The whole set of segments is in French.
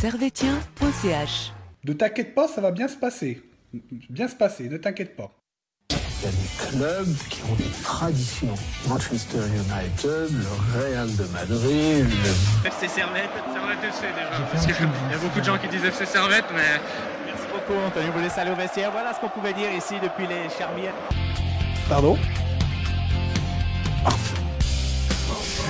servetien.ch. Ne t'inquiète pas, ça va bien se passer. Bien se passer, ne t'inquiète pas. Il y a des clubs qui ont des traditions. Manchester United, le Real de Madrid, le... FC Servette, Servette FC déjà. Parce qu'il y a beaucoup de gens qui disent FC Servette, mais Merci beaucoup Anthony, vous laissez aller au vestiaire. Voilà ce qu'on pouvait dire ici depuis les Charmières. Pardon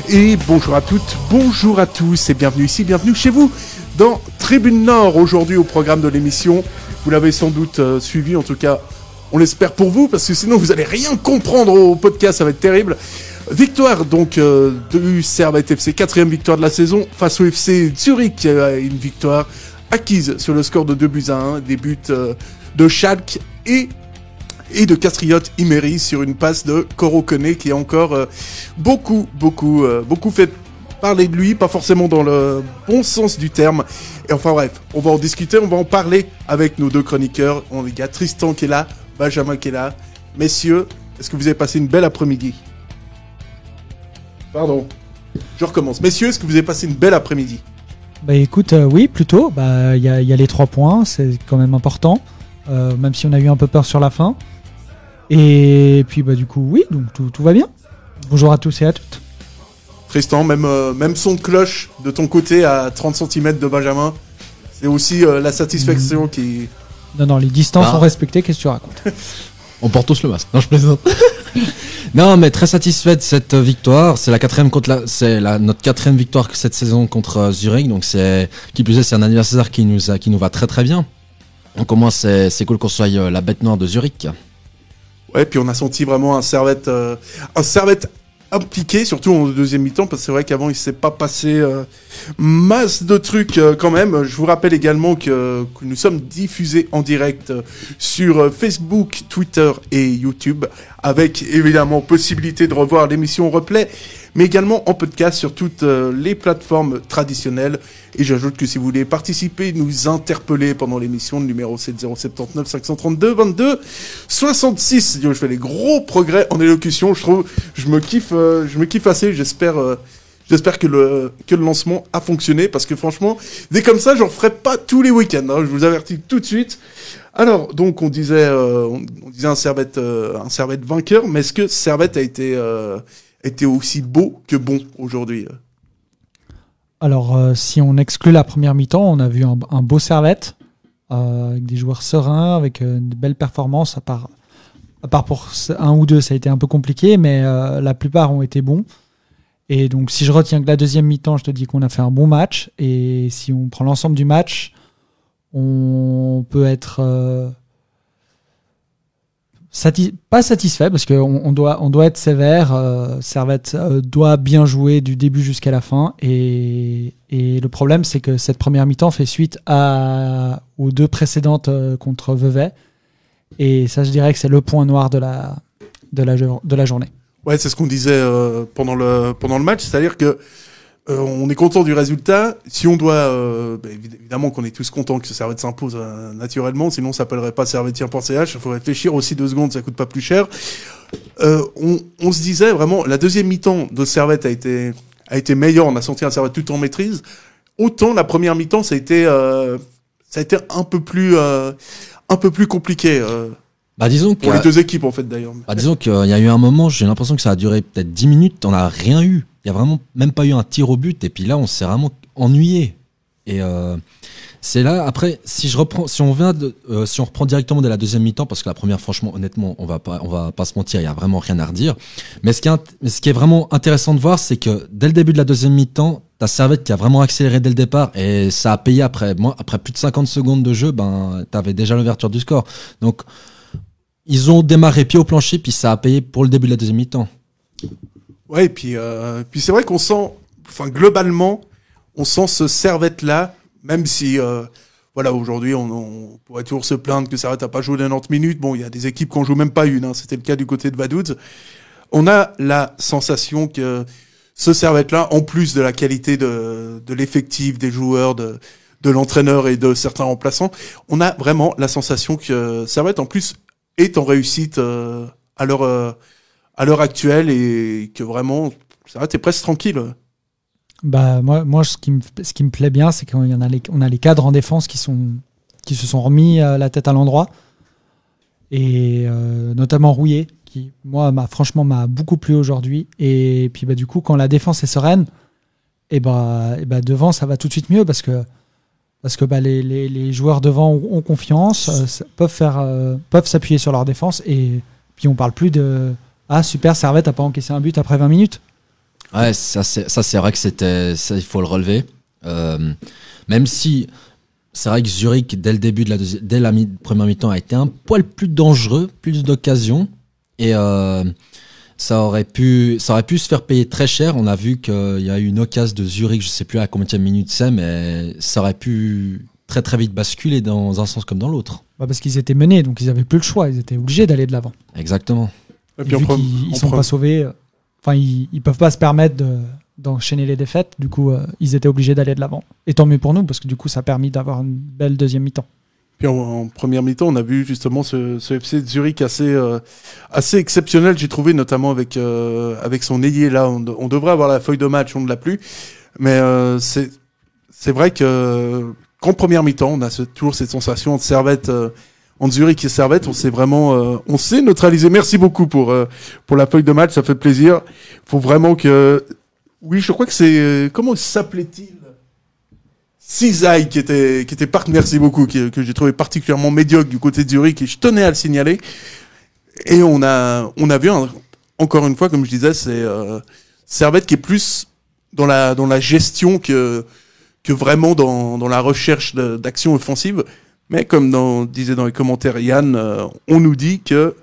Et bonjour à toutes, bonjour à tous et bienvenue ici, bienvenue chez vous dans Tribune Nord aujourd'hui au programme de l'émission. Vous l'avez sans doute euh, suivi, en tout cas on l'espère pour vous parce que sinon vous allez rien comprendre au podcast, ça va être terrible. Victoire donc euh, du Servette FC, quatrième victoire de la saison face au FC Zurich, euh, une victoire acquise sur le score de 2 buts à 1, des buts euh, de Schalke et et de Castriote Imery sur une passe de Koro Kone qui a encore beaucoup, beaucoup, beaucoup fait parler de lui, pas forcément dans le bon sens du terme. Et enfin bref, on va en discuter, on va en parler avec nos deux chroniqueurs. On il y a Tristan qui est là, Benjamin qui est là. Messieurs, est-ce que vous avez passé une belle après-midi? Pardon, je recommence. Messieurs, est-ce que vous avez passé une belle après-midi? Bah écoute, euh, oui, plutôt. Bah il y a, il y a les trois points, c'est quand même important. Euh, même si on a eu un peu peur sur la fin. Et puis bah du coup, oui, donc tout, tout va bien. Bonjour à tous et à toutes. Tristan, même, euh, même son de cloche de ton côté à 30 cm de Benjamin, c'est aussi euh, la satisfaction qui... Non, non, les distances Ah. sont respectées, qu'est-ce que tu racontes? On porte tous le masque. Non, je plaisante. non, mais très satisfait de cette euh, victoire. C'est la quatrième contre la, c'est la, notre quatrième victoire cette saison contre euh, Zurich. Donc c'est, qui plus est, c'est un anniversaire qui nous a, qui nous va très très bien. Donc au moins c'est, c'est cool qu'on soit la bête noire de Zurich. Ouais, puis on a senti vraiment un servette, euh, un servette impliqué, surtout en deuxième mi-temps, parce que c'est vrai qu'avant il s'est pas passé euh, masse de trucs euh, quand même. Je vous rappelle également que, que nous sommes diffusés en direct euh, sur euh, Facebook, Twitter et YouTube, avec évidemment possibilité de revoir l'émission replay, mais également en podcast sur toutes euh, les plateformes traditionnelles. Et j'ajoute que si vous voulez participer, nous interpeller pendant l'émission, numéro c'est le 079 532 22 66. Yo, Je fais des gros progrès en élocution, je trouve, je me kiffe, euh, je me kiffe assez. J'espère, euh, j'espère que le que le lancement a fonctionné parce que franchement, dès comme ça, j'en ferai pas tous les week-ends. hein, je vous avertis tout de suite. Alors, donc on disait, euh, on disait un Servette, euh, un Servette vainqueur, mais est-ce que Servette a été euh, été aussi beau que bon aujourd'hui Alors, euh, si on exclut la première mi-temps, on a vu un, beau servette, euh, avec des joueurs sereins, avec euh, de belles performances, à part, à part pour un ou deux, ça a été un peu compliqué, mais la plupart ont été bons. Et donc, si je retiens que la deuxième mi-temps, je te dis qu'on a fait un bon match, et si on prend l'ensemble du match, on peut être pas satisfait parce qu'on on doit, on doit être sévère. euh, Servette euh, doit bien jouer du début jusqu'à la fin. Et, et le problème, c'est que cette première mi-temps fait suite à, aux deux précédentes euh, contre Vevey. Et ça, je dirais que c'est le point noir de la, de la, de la journée. Ouais, c'est ce qu'on disait pendant le pendant le match, c'est-à-dire que euh, on est content du résultat. Si on doit, euh, bah, évi- évidemment qu'on est tous contents que ce Servette s'impose euh, naturellement, sinon ça s'appellerait pas Servetien.ch. Il faut réfléchir aussi deux secondes, ça coûte pas plus cher. Euh, on, on se disait vraiment, la deuxième mi-temps de Servette a été a été meilleure. On a senti un Servette tout en maîtrise. Autant la première mi-temps, ça a été euh, ça a été un peu plus euh, un peu plus compliqué Bah disons que, pour les deux équipes en fait d'ailleurs. bah, disons qu'il y a eu un moment, j'ai l'impression que ça a duré peut-être 10 minutes, on n'a rien eu. Il y a vraiment même pas eu un tir au but, et puis là on s'est vraiment ennuyé. Et euh, c'est là, après, si je reprends, si on vient de, euh, si on reprend directement de la deuxième mi-temps, parce que la première, franchement, honnêtement, on va pas, on va pas se mentir, il y a vraiment rien à redire. Mais ce qui est, ce qui est vraiment intéressant de voir, c'est que dès le début de la deuxième mi-temps, t'as Servette qui a vraiment accéléré dès le départ et ça a payé après. Moi, après plus de 50 secondes de jeu, ben, t'avais déjà l'ouverture du score. Donc, ils ont démarré pied au plancher, puis ça a payé pour le début de la deuxième mi-temps. Ouais, et puis, euh, puis c'est vrai qu'on sent, enfin globalement, on sent ce Servette là, même si, euh, voilà, aujourd'hui on, pourrait toujours se plaindre que Servette n'a pas joué 90 minutes. Bon, il y a des équipes qui en jouent même pas une. Hein. C'était le cas du côté de Vaduz. On a la sensation que ce Servette là, en plus de la qualité de, de l'effectif, des joueurs, de, de l'entraîneur et de certains remplaçants, on a vraiment la sensation que Servette en plus est en réussite euh, à leur euh, à l'heure actuelle et que vraiment Servette est presque tranquille. Bah moi, moi ce, qui me, ce qui me plaît bien, c'est qu'on a les, a les cadres en défense qui, sont, qui se sont remis euh, la tête à l'endroit. Et euh, notamment Rouillet, qui moi franchement m'a beaucoup plu aujourd'hui. Et puis bah, du coup, quand la défense est sereine, et bah, et bah devant ça va tout de suite mieux parce que parce que bah, les, les, joueurs devant ont, confiance, euh, peuvent peuvent s'appuyer sur leur défense et puis on parle plus de ah super Servette a pas encaissé un but après 20 minutes. Ouais, ça c'est vrai que c'était il faut le relever. Euh, même si c'est vrai que Zurich dès le début de la deuxi- dès la mi- première mi-temps a été un poil plus dangereux, plus d'occasions et euh, ça aurait pu ça aurait pu se faire payer très cher. On a vu qu'il y a eu une occasion de Zurich, je sais plus à combien de minutes c'est, mais ça aurait pu très très vite basculer dans un sens comme dans l'autre. Bah, parce qu'ils étaient menés donc ils avaient plus le choix, ils étaient obligés d'aller de l'avant. Exactement. Et puis vu qu'ils ils en sont pas sauvés, euh, enfin ils, ils peuvent pas se permettre de- d'enchaîner les défaites. Du coup, euh, ils étaient obligés d'aller de l'avant. Et tant mieux pour nous parce que du coup, ça a permis d'avoir une belle deuxième mi-temps. Puis en, en première mi-temps, on a vu justement ce, ce FC de Zurich assez, euh, assez exceptionnel, j'ai trouvé, notamment avec, euh, avec son ailier là. On, de- on devrait avoir la feuille de match, on ne l'a plus. Mais c'est vrai que qu'en première mi-temps, on a ce- toujours cette sensation de Servette, en Zurich et Servette, on s'est vraiment, euh, on neutralisé. Merci beaucoup pour, euh, pour la feuille de match, ça fait plaisir. faut vraiment que. Oui, je crois que c'est. euh, Comment s'appelait-il? Cisaille qui était qui était merci beaucoup, que j'ai trouvé particulièrement médiocre du côté de Zurich et je tenais à le signaler. Et on a on a vu encore une fois, comme je disais, c'est Servette qui est plus dans la dans la gestion que que vraiment dans dans la recherche d'action offensive. Mais comme disait dans les commentaires Yann, euh, on nous dit que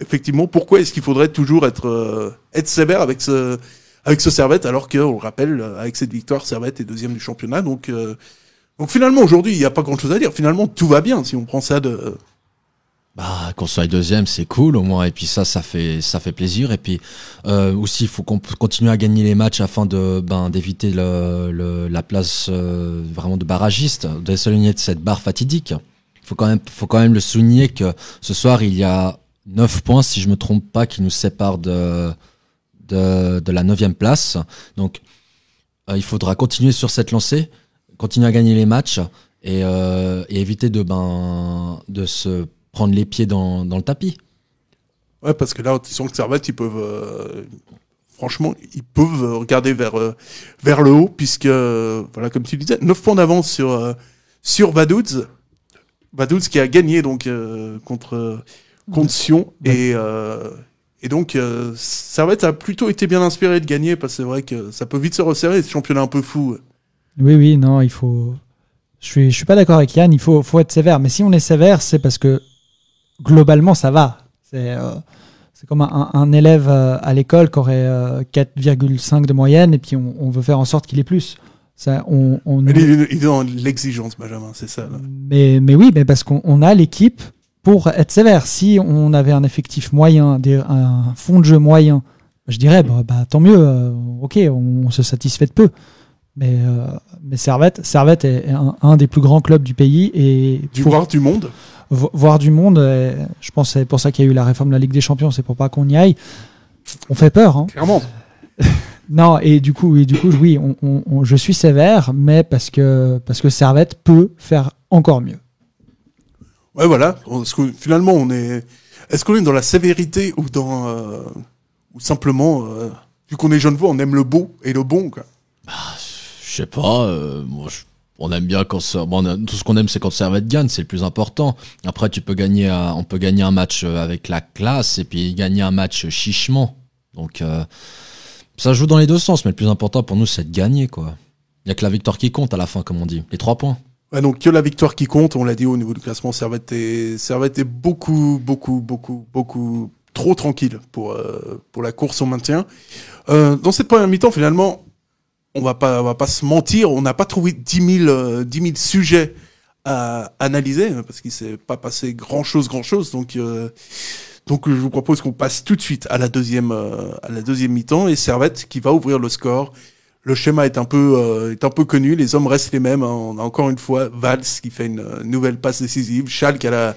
effectivement, pourquoi est-ce qu'il faudrait toujours être euh, être sévère avec ce avec ce Servette, alors que, on le rappelle, euh, avec cette victoire, Servette est deuxième du championnat. Donc, euh, donc finalement, aujourd'hui, il n'y a pas grand-chose à dire. Finalement, tout va bien si on prend ça de. Bah, qu'on soit deuxième, c'est cool au moins. Et puis ça, ça fait, ça fait plaisir. Et puis euh, aussi, il faut qu'on continue à gagner les matchs afin de, ben, d'éviter le, la place euh, vraiment de barragiste, de s'aligner de cette barre fatidique. Il faut quand même, faut quand même le souligner que ce soir, il y a 9 points, si je me trompe pas, qui nous séparent de, de, la neuvième place. Donc, euh, il faudra continuer sur cette lancée, continuer à gagner les matchs et, et éviter de, ben, de se prendre les pieds dans, dans le tapis. Ouais, parce que là, ils sont que Servette, ils peuvent. euh, franchement, ils peuvent regarder vers, euh, vers le haut, puisque, euh, voilà, comme tu disais, 9 points d'avance sur, euh, sur Vaduz. Vaduz qui a gagné donc euh, contre, contre Sion. Et, euh, et donc, euh, Servette a plutôt été bien inspiré de gagner, parce que c'est vrai que ça peut vite se resserrer, ce championnat un peu fou. Oui, oui, non, il faut. Je suis, je suis pas d'accord avec Yann. Il faut, faut être sévère. Mais si on est sévère, c'est parce que globalement, ça va. C'est, euh, c'est comme un, un élève euh, à l'école qui aurait euh, 4,5 de moyenne et puis on, on veut faire en sorte qu'il ait plus. Ça, on, on- Il est, il est dans l'exigence, Benjamin, c'est ça. là. mais, mais oui, mais parce qu'on on a l'équipe pour être sévère. Si on avait un effectif moyen, des- un fond de jeu moyen, je dirais, bah, bah, tant mieux, euh, ok, on, on se satisfait de peu. Mais, euh, mais Servette, Servette est un, un des plus grands clubs du pays et Du pour voir du monde. Vo- voir du monde, je pense que c'est pour ça qu'il y a eu la réforme de la Ligue des Champions, c'est pour pas qu'on y aille. On fait peur. Hein. Clairement. Non, et du coup, oui, du coup, oui, on, on- on- je suis sévère, mais parce que, parce que Servette peut faire encore mieux. Ouais, voilà. Est-ce que, finalement, on est. Est-ce qu'on est dans la sévérité ou dans. euh, ou simplement. euh, vu qu'on est jeune on aime le beau et le bon, quoi? Je sais pas, euh, moi, je- on aime bien quand bon, tout ce qu'on aime c'est quand Servette gagne, c'est le plus important. Après, tu peux gagner, on peut gagner un match euh, avec la classe et puis gagner un match chichement. Donc, euh, ça joue dans les deux sens, mais le plus important pour nous c'est de gagner, quoi. Il y a que la victoire qui compte à la fin, comme on dit. Les trois points. Ouais, donc que la victoire qui compte, on l'a dit au niveau du classement, Servette est, Servette beaucoup, beaucoup, beaucoup, beaucoup trop tranquille pour, euh, pour la course au maintien. Dans cette première mi-temps, finalement, on va pas, on va pas se mentir, on n'a pas trouvé 10 000, euh, 10 000 sujets à analyser, hein, parce qu'il s'est pas passé grand chose, grand chose. Donc, euh, donc je vous propose qu'on passe tout de suite à la deuxième, euh, à la deuxième mi-temps et Servette qui va ouvrir le score. Le schéma est un peu, euh, est un peu connu. Les hommes restent les mêmes. hein. On a encore une fois Valls qui fait une nouvelle passe décisive, Schalke à la,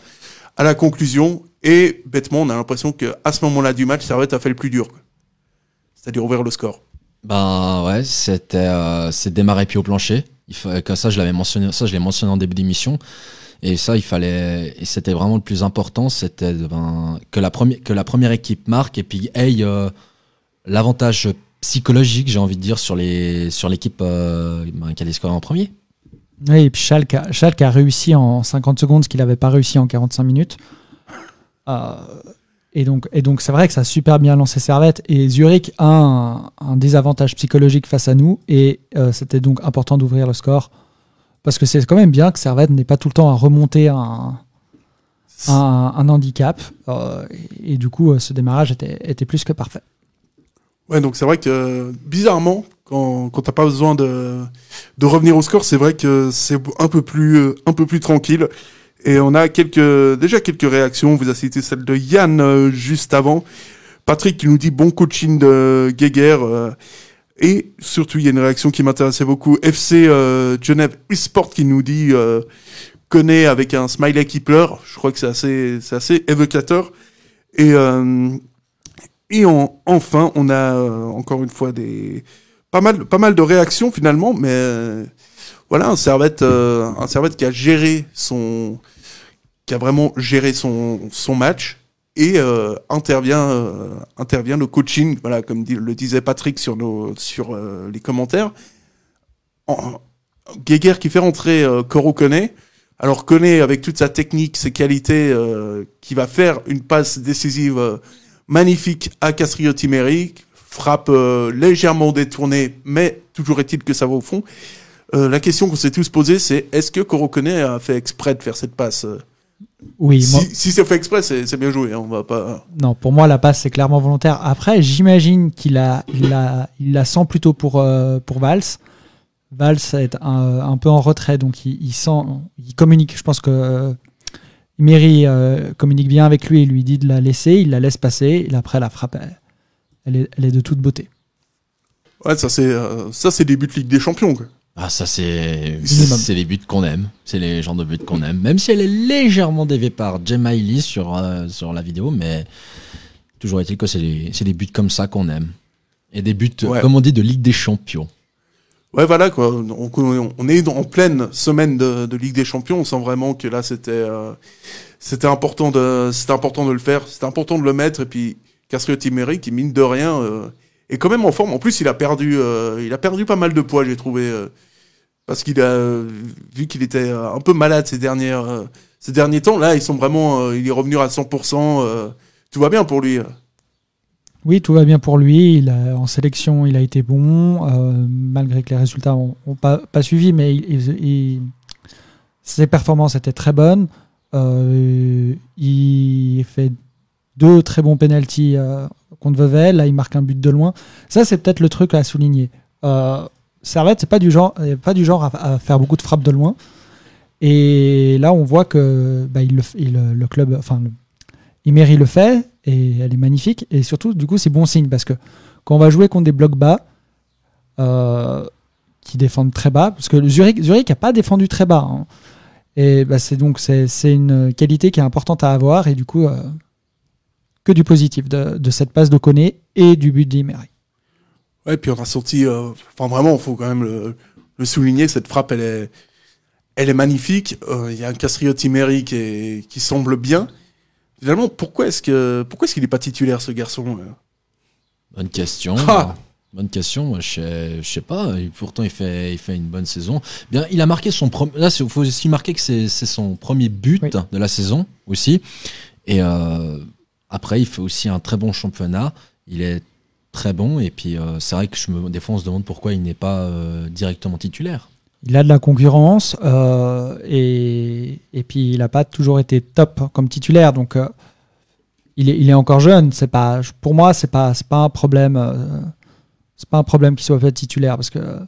à la conclusion. Et bêtement, on a l'impression que à ce moment-là du match, Servette a fait le plus dur. C'est-à-dire ouvrir le score. Ben ouais, c'était euh, c'est démarrer pied au plancher. Ça je l'avais mentionné, ça je l'ai mentionné en début d'émission. Et ça, il fallait, et c'était vraiment le plus important, c'était ben, que la première que la première équipe marque et puis ait euh, l'avantage psychologique, j'ai envie de dire, sur les sur l'équipe euh, ben, qui allait scorer en premier. Oui, et puis Schalke a, Schalke a réussi en 50 secondes ce qu'il n'avait pas réussi en 45 minutes. Euh, et donc, c'est vrai que ça a super bien lancé Servette. Et Zurich a un, désavantage psychologique face à nous. Et euh, c'était donc important d'ouvrir le score. Parce que c'est quand même bien que Servette n'ait pas tout le temps à remonter un, handicap. Euh, et, du coup, euh, ce démarrage était, plus que parfait. Ouais, donc c'est vrai que bizarrement, quand, quand t'as pas besoin de, revenir au score, c'est vrai que c'est un peu plus tranquille. Et on a déjà quelques réactions. On vous a cité celle de Yann euh, juste avant. Patrick qui nous dit bon coaching de Geiger. euh, et surtout, il y a une réaction qui m'intéressait beaucoup. FC euh, Genève Esport qui nous dit connaît avec un smiley qui pleure. Je crois que c'est assez c'est assez évocateur. Et et en- enfin, on a encore une fois des pas mal, pas mal de réactions finalement, mais voilà un Servette, un Servette qui a géré son, qui a vraiment géré son son match et euh, intervient euh, intervient le coaching, voilà comme le disait Patrick sur nos sur euh, les commentaires. En, qui fait rentrer euh, Koro Kone. Alors Kone avec toute sa technique, ses qualités, qui va faire une passe décisive. magnifique à Castriotti Méric, frappe légèrement détournée, mais toujours est-il que ça va au fond. La question qu'on s'est tous posée, c'est est-ce que Korokone a fait exprès de faire cette passe Oui, Si, moi, si c'est fait exprès, c'est bien joué. hein, on va pas. non, pour moi, la passe, c'est clairement volontaire. Après, j'imagine qu'il a, il la, il la sent plutôt pour, euh, pour Valls. Valls est un, un peu en retrait, donc il, il sent, il communique. Je pense que euh, Mary euh, communique bien avec lui. Il lui dit de la laisser, il la laisse passer. Et après, la frappe, elle, elle est, elle est de toute beauté. Ouais, ça c'est euh, ça c'est des buts de Ligue des Champions. Quoi. Ah ça c'est c'est les buts qu'on aime, c'est les genres de buts qu'on aime, même si elle est légèrement déviée par Gemma Lee sur euh, sur la vidéo, mais toujours est-il que c'est des c'est des buts comme ça qu'on aime et des buts Ouais. comme on dit de Ligue des Champions. Ouais, voilà quoi. On, on- est en pleine semaine de, de Ligue des Champions. On sent vraiment que là c'était euh, c'était important de c'était important de le faire. C'était important de le mettre. Et puis Castriotti Méric, qui mine de rien euh, est quand même en forme. En plus, il a perdu euh, il a perdu pas mal de poids, j'ai trouvé, euh, parce qu'il a vu qu'il était un peu malade ces dernières euh, ces derniers temps. Là, ils sont vraiment il est revenu à 100%. euh, tout va bien pour lui. Oui, tout va bien pour lui. En sélection, il a été bon, malgré que les résultats n'ont pas, suivi, mais ses performances étaient très bonnes. Il fait deux très bons penalties euh, contre Vevey. Là, il marque un but de loin. Ça, c'est peut-être le truc à souligner. Euh, Servette, c'est pas du genre, euh, pas du genre à, faire beaucoup de frappes de loin. Et là, on voit que bah, il le, le club, enfin, le, Imery le fait et elle est magnifique. Et surtout, du coup, c'est bon signe parce que quand on va jouer contre des blocs bas euh, qui défendent très bas, parce que Zurich, Zurich n'a pas défendu très bas. hein. Et bah, c'est donc c'est une qualité qui est importante à avoir et du coup euh, que du positif de, de cette passe d'Ocone et du but d'Imery. Ouais, puis on a senti, euh, enfin vraiment, il faut quand même le, le souligner, cette frappe, elle est, elle est magnifique. Euh, Il y a un Castriotti Meri qui, est- qui semble bien. Finalement, pourquoi est-ce que, pourquoi est-ce qu'il n'est pas titulaire ce garçon euh? Bonne question. Ah Bonne question. Moi, Je sais, je sais pas. Et pourtant, il fait, il fait une bonne saison. Bien, il a marqué son premier. Là, il faut aussi marquer que c'est c'est son premier but Oui. de la saison aussi. Et euh, après, il fait aussi un très bon championnat. Il est très bon. Et puis, euh, c'est vrai que je me, des fois, on se demande pourquoi il n'est pas euh, directement titulaire. Il a de la concurrence euh, et, et puis il n'a pas toujours été top comme titulaire. Donc il, est, il est encore jeune. C'est pas, pour moi, c'est pas, c'est pas un problème. c'est pas un problème qu'il soit pas titulaire parce que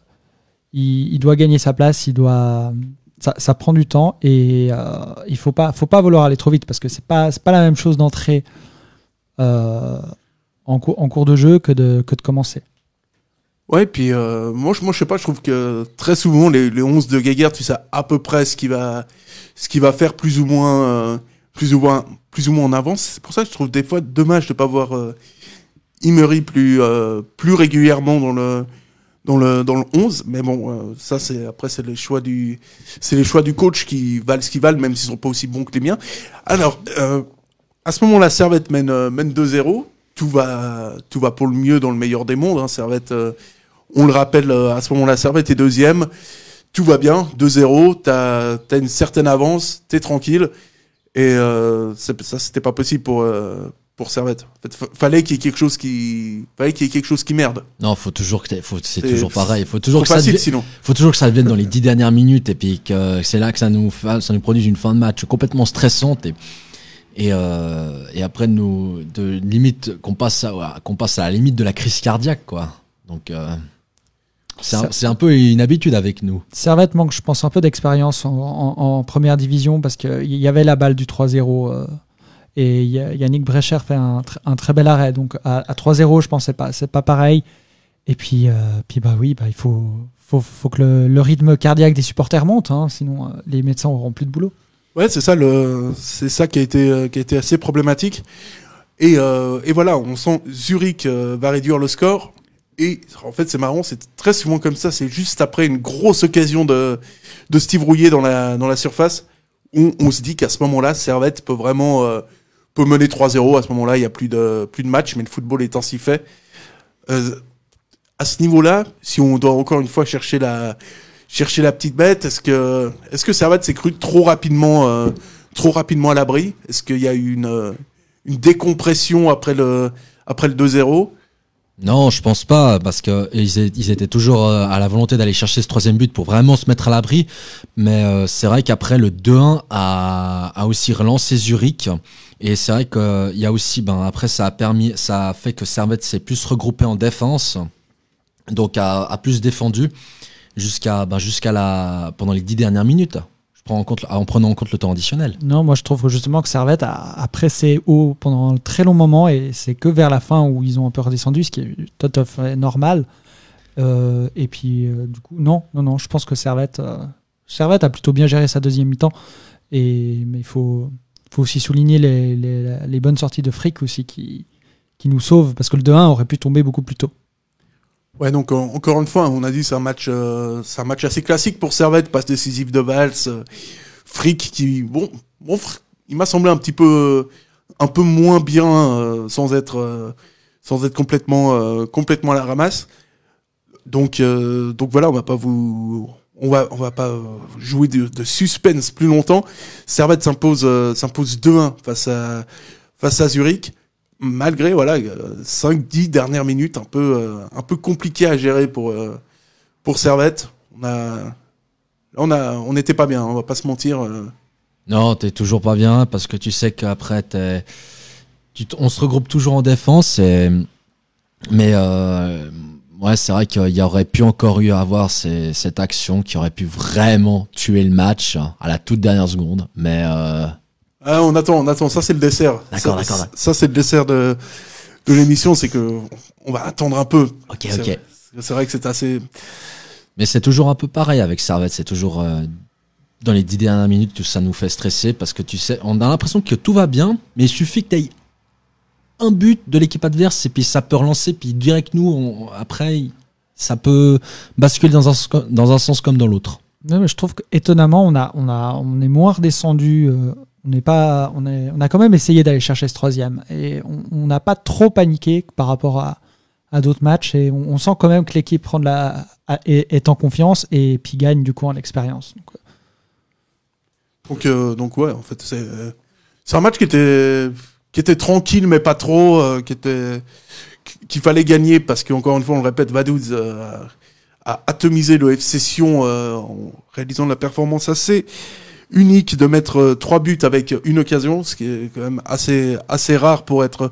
il, il doit gagner sa place. Il doit, ça, prend du temps et euh, il faut pas, faut pas vouloir aller trop vite parce que c'est pas, pas la même chose d'entrer euh, en, cours, de jeu que de, que de commencer. Ouais, puis euh, moi, je, moi, sais pas, je trouve que très souvent, les, les 11 de Geiger, tu sais à peu près ce qu'il va, ce va faire plus ou moins, plus ou moins, plus ou moins en avance. C'est pour ça que je trouve des fois dommage de pas voir, Imeri plus, plus régulièrement dans le, dans le, dans le 11. Mais bon, euh, ça, c'est, après, c'est les choix du, c'est les choix du coach qui valent ce qu'ils valent, même s'ils sont pas aussi bons que les miens. Alors, euh, à ce moment-là, Servette mène, euh, mène 2-0. Tout va, tout va pour le mieux dans le meilleur des mondes. Hein. Servette, on le rappelle, à ce moment-là, Servette est deuxième. Tout va bien, 2-0. T'as, t'as une certaine avance, t'es tranquille. Et euh, ça, c'était pas possible pour, pour Servette. En fait, fa- fallait qu'il y ait quelque chose qui, fallait qu'il y ait quelque chose qui merde. Non, faut toujours que faut, c'est toujours pareil. Faut toujours Trop que ça facile devienne- sinon. faut toujours que ça devienne dans les dix dernières minutes et puis que c'est là que ça nous fa- ça nous produise une fin de match complètement stressante et et, euh, et après nous de limite qu'on passe à, qu'on passe à la limite de la crise cardiaque quoi. Donc euh, c'est un, Ça- peu une habitude avec nous. Servette manque, je pense, un peu d'expérience en, en- en première division parce qu'il y avait la balle du 3-0 euh, et Yannick Brecher fait un, tr- un très bel arrêt. Donc à, à 3-0, je pense c'est pas, c'est pas pareil. Et puis, euh, puis bah oui, bah, il faut, faut, faut que le, rythme cardiaque des supporters monte, hein, sinon euh, les médecins auront plus de boulot. Ouais, c'est ça, ça qui a été, euh, qui a été assez problématique. Et, et voilà, on sent Zurich va réduire le score. Et en fait, c'est marrant, c'est très souvent comme ça. C'est juste après une grosse occasion de, de Steve Rouillet dans la, dans la surface. On, on se dit qu'à ce moment-là, Servette peut vraiment peut mener 3-0. À ce moment-là, il n'y a plus de, plus de match, mais le football est ainsi fait. Euh, à ce niveau-là, si on doit encore une fois chercher la, chercher la petite bête, est-ce que, est-ce que Servette s'est cru trop rapidement, euh, trop rapidement à l'abri? Est-ce qu'il y a eu une, euh, une décompression après le, après le 2-0 Non, je pense pas, parce que ils, étaient toujours euh, à la volonté d'aller chercher ce troisième but pour vraiment se mettre à l'abri. Mais euh, c'est vrai qu'après le 2-1 a, a aussi relancé Zurich. Et c'est vrai que il y a aussi, ben après ça a permis, ça a fait que Servette s'est plus regroupé en défense, donc a, a plus défendu jusqu'à, ben jusqu'à la pendant les dix dernières minutes. En prenant en compte le temps additionnel. Non, moi je trouve justement que Servette a, pressé haut pendant un très long moment et c'est que vers la fin où ils ont un peu redescendu, ce qui est tout à fait normal. Euh, et puis euh, du coup, non, non, non, je pense que Servette, euh, Servette a plutôt bien géré sa deuxième mi-temps. Et mais il faut, faut aussi souligner les bonnes sorties de fric aussi qui, qui nous sauvent parce que le 2-1 aurait pu tomber beaucoup plus tôt. Ouais, donc en- encore une fois, on a dit c'est un match, euh, c'est un match assez classique pour Servette, passe décisive de Valls, euh, Frick qui, bon, bon, il m'a semblé un petit peu, un peu moins bien, euh, sans être, euh, sans être complètement, euh, complètement à la ramasse. Donc, euh, donc voilà, on va pas vous, on va, on va pas euh, jouer de, de suspense plus longtemps. Servette s'impose, euh, s'impose 2-1 face à, face à Zurich malgré voilà 5-10 dernières minutes un peu euh, un peu compliqué à gérer pour euh, pour Servette on a on a on n'était pas bien on va pas se mentir euh. Non, t'es toujours pas bien parce que tu sais qu'après, on se regroupe toujours en défense. Mais euh, ouais, c'est vrai qu'il y aurait pu encore eu à avoir cette action qui aurait pu vraiment tuer le match à la toute dernière seconde. Mais euh, Ah, on attend on attend ça c'est le dessert D'accord, Ça- d'accord, ça, ça, c'est le dessert de de l'émission c'est que on va attendre un peu ok, C'est- ok. c'est vrai que c'est assez Mais c'est toujours un peu pareil avec Servette. C'est toujours euh, dans les dix dernières minutes que ça nous fait stresser parce que tu sais, on a l'impression que tout va bien, mais il suffit que tu aies un but de l'équipe adverse et puis ça peut relancer. Puis direct nous, on- après, ça peut basculer dans un, sens- dans un sens comme dans l'autre. Non, mais je trouve qu'étonnamment, on, a, on, a, on est moins redescendu. euh, on, n'est pas, on, a quand même essayé d'aller chercher ce troisième. Et on- n'a pas trop paniqué par rapport à, d'autres matchs. Et on, sent quand même que l'équipe prend la, est, en confiance et puis gagne du coup en expérience. Donc, euh, euh, donc ouais en fait c'est un match qui était qui était tranquille mais pas trop euh, qui était qu'il fallait gagner parce qu'encore une fois on le répète Vaduz a atomisé le FC en réalisant de la performance assez unique de mettre euh, trois buts avec une occasion, ce qui est quand même assez assez rare pour être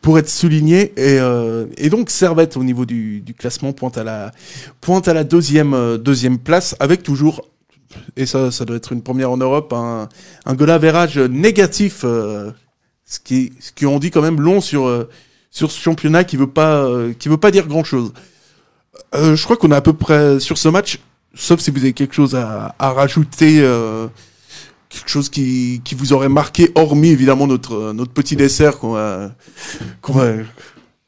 pour être souligné. Et, euh, et donc Servette au niveau du, classement pointe à la pointe à la deuxième euh, deuxième place avec toujours et ça ça doit être une première en Europe un un goal négatif, ce qui ce qui en dit quand même long sur sur ce championnat qui veut pas qui veut pas dire grand chose. Je crois qu'on est à peu près sur ce match, sauf si vous avez quelque chose à, à rajouter, quelque chose qui, qui vous aurait marqué, hormis évidemment notre, notre petit dessert qu'on va,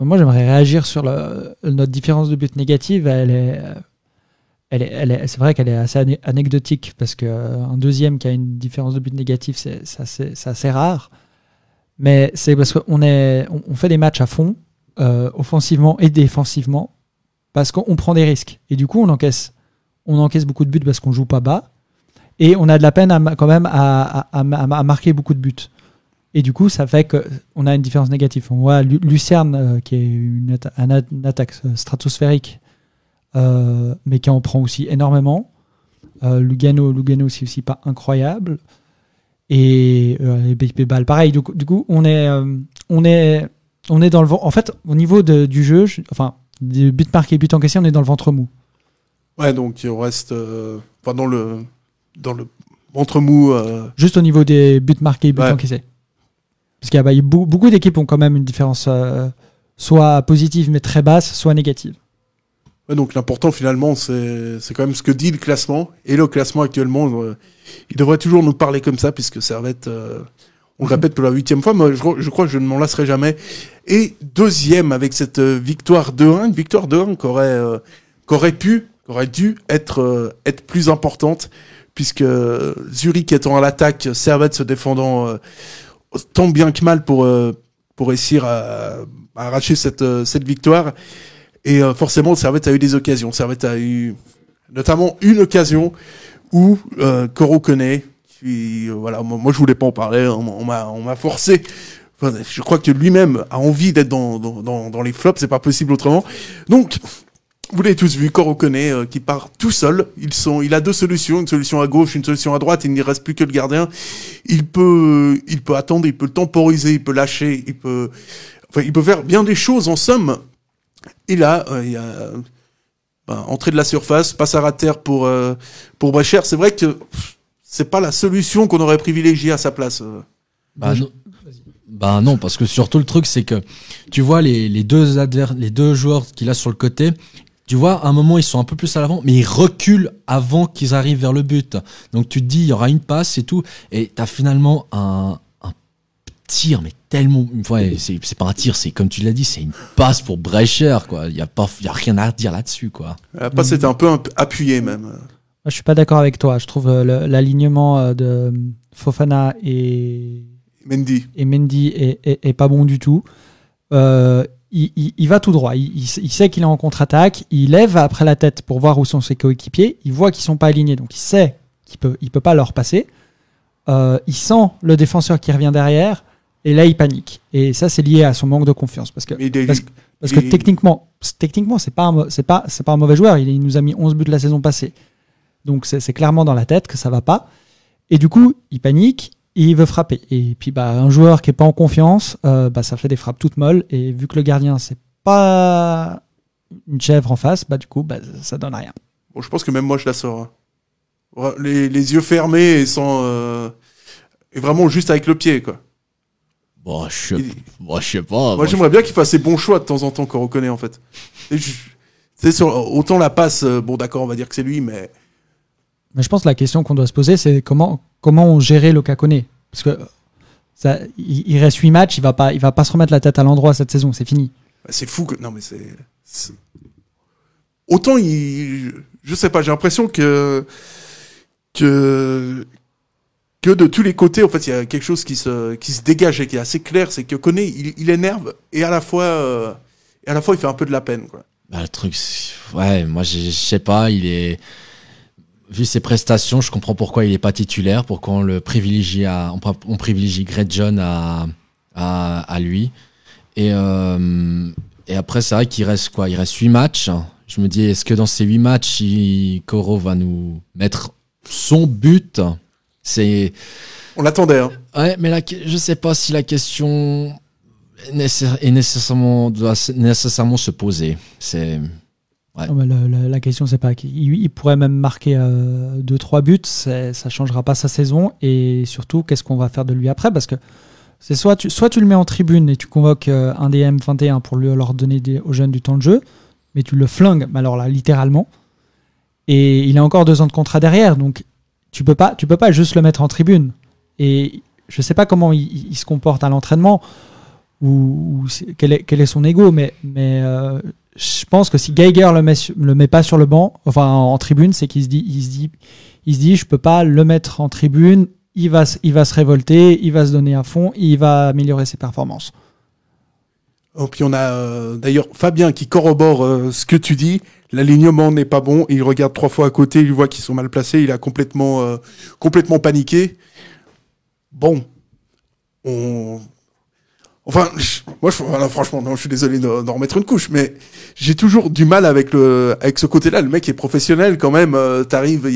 moi, j'aimerais réagir sur notre différence de but négative. Elle est, elle est, c'est vrai qu'elle est assez ane- anecdotique parce qu'un deuxième qui a une différence de but négative, c'est assez, assez rare. Mais c'est parce qu'on est, on fait des matchs à fond, euh, offensivement et défensivement, parce qu'on prend des risques. Et du coup, on encaisse, on encaisse beaucoup de buts parce qu'on joue pas bas. Et on a de la peine quand même à, à- marquer beaucoup de buts. Et du coup, ça fait qu'on a une différence négative. On voit Lu- Lucerne, euh, qui est une, attaque stratosphérique, euh, mais qui en prend aussi énormément. Euh, Lugano, Lugano c'est aussi pas incroyable. Et euh, les BP pareil. Du coup, du coup, on, est, euh, on, est, on est dans le vent. En fait, au niveau de- du jeu, je- enfin, des buts marqués buts encaissés, on est dans le ventre mou. Ouais, donc il reste. euh, Enfin, dans le. Dans le ventre mou. euh, Juste au niveau des buts marqués buts Ouais. encaissés. Parce qu'il y a bah, beaucoup d'équipes ont quand même une différence euh, soit positive mais très basse, soit négative. Ouais, donc l'important finalement, c'est quand même ce que dit le classement. Et le classement actuellement, euh, il devrait toujours nous parler comme ça, puisque Servette, euh, on le répète pour la huitième fois, mais je, crois- je crois que je ne m'en lasserai jamais. Et deuxième avec cette victoire 2-1, une victoire 2-1 qui aurait, euh, qui aurait pu, qui aurait dû être, être plus importante, puisque Zurich étant à l'attaque, Servette se défendant euh, tant bien que mal pour, euh, pour réussir à, arracher cette, euh, cette victoire. Et forcément, Servette a eu des occasions. Servette a eu notamment une occasion où euh, connaît. Voilà, moi, je voulais pas en parler. On, m'a- on m'a, forcé. Je crois que lui-même a envie d'être dans, dans, dans, dans les flops. C'est pas possible autrement. Donc, vous l'avez tous vu, Koro connaît euh, qui part tout seul. Ils sont, il a deux solutions, une solution à gauche, une solution à droite. Il n'y reste plus que le gardien. Il peut, il peut attendre, il peut temporiser, il peut lâcher, il peut, faire bien des choses en somme. Et là, euh, il y a ben, entrée de la surface, passe à terre pour euh, pour Brecher. C'est vrai que c'est pas la solution qu'on aurait privilégiée à sa place. Bah non. Bah parce que surtout le truc, c'est que tu vois les deux joueurs qu'il a sur le côté, tu vois, à un moment, ils sont un peu plus à l'avant, mais ils reculent avant qu'ils arrivent vers le but. Donc tu te dis, il y aura une passe et tout, et t'as finalement un, un tir, mais tellement. Ouais, c'est c'est pas un tir, c'est comme tu l'as dit, c'est une passe pour Brecher, quoi. Il y a, pas, il y a rien à dire là-dessus, quoi. La passe était un peu appuyée même. Moi, je suis pas d'accord avec toi. Je trouve euh, le- l'alignement euh, de Fofana et, Mendy. et Mendy est, est- est pas bon du tout. Euh, il, il- il va tout droit. Il, il sait- il sait qu'il est en contre-attaque. Il lève après la tête pour voir où sont ses coéquipiers. Il voit qu'ils sont pas alignés, donc il sait qu'il peut, il peut pas leur passer. Euh, il sent le défenseur qui revient derrière, et là il panique. Et ça, c'est lié à son manque de confiance, parce que parce, que techniquement, techniquement, c'est pas c'est pas, c'est pas un mauvais joueur. Il, nous a mis 11 buts la saison passée. Donc c'est c'est clairement dans la tête que ça va pas. Et du coup, il panique et il veut frapper. Et puis bah un joueur qui est pas en confiance, euh, bah ça fait des frappes toutes molles. Et vu que le gardien c'est pas une chèvre en face, bah du coup bah ça donne rien. Bon, je pense que même moi je la sors. hein. Les, les yeux fermés et sans euh, et vraiment juste avec le pied quoi. Bon, je Il- bon, je sais pas. Moi, j'aimerais bien qu'il fasse ses bons choix de temps en temps qu'on reconnaît en fait. Et je- C'est sur autant la passe. euh, Bon, d'accord, on va dire que c'est lui, mais Mais je pense que la question qu'on doit se poser, c'est comment, comment on gérait Lokakone Parce que ça, il, il reste 8 matchs, il va pas, il va pas se remettre la tête à l'endroit cette saison, c'est fini. c'est fou que non mais c'est autant il je sais pas j'ai l'impression que que que de tous les côtés en fait il y a quelque chose qui se qui se dégage et qui est assez clair c'est que Koné il, il énerve et à la fois euh, et à la fois il fait un peu de la peine quoi. Bah, le truc, ouais, moi, je je sais pas, il est. Vu ses prestations, je comprends pourquoi il est pas titulaire, pourquoi on le privilégie à, on, pri- on privilégie Greg John à, à, à lui. Et, euh, et après, c'est vrai qu'il reste quoi? Il reste 8 matchs. Je me dis, est-ce que dans ces 8 matchs, il, Koro va nous mettre son but? C'est. On l'attendait hein. Ouais, mais que- je sais pas si la question est, nécessaire- est nécessairement, doit nécessairement se poser. C'est. Le- le- la question, c'est pas il pourrait même marquer 2-3 buts, c'est- ça changera pas sa saison. Et surtout, qu'est-ce qu'on va faire de lui après Parce que c'est soit tu, soit tu le mets en tribune et tu convoques euh, un DM 21 pour leur donner des- aux jeunes du temps de jeu, mais tu le flingues, mais alors là, littéralement. Et il a encore deux ans de contrat derrière, donc tu peux pas, tu peux pas juste le mettre en tribune. Et je sais pas comment il, se comporte à l'entraînement. ou, quel, est, quel est son ego, mais, mais euh, je pense que si Geiger le met, le met pas sur le banc, enfin en, tribune, c'est qu'il se dit, il se dit, il se dit, je peux pas le mettre en tribune. Il va, il va se révolter, il va se donner à fond, il va améliorer ses performances. Oh, puis on a euh, d'ailleurs Fabien qui corrobore euh, ce que tu dis. L'alignement n'est pas bon. Il regarde trois fois à côté, il voit qu'ils sont mal placés. Il a complètement, euh, complètement paniqué. Bon, on. Enfin, moi, je, voilà, franchement, non, je suis désolé d'en remettre une couche, mais j'ai toujours du mal avec le, avec ce côté-là. Le mec est professionnel quand même. euh, T'arrives,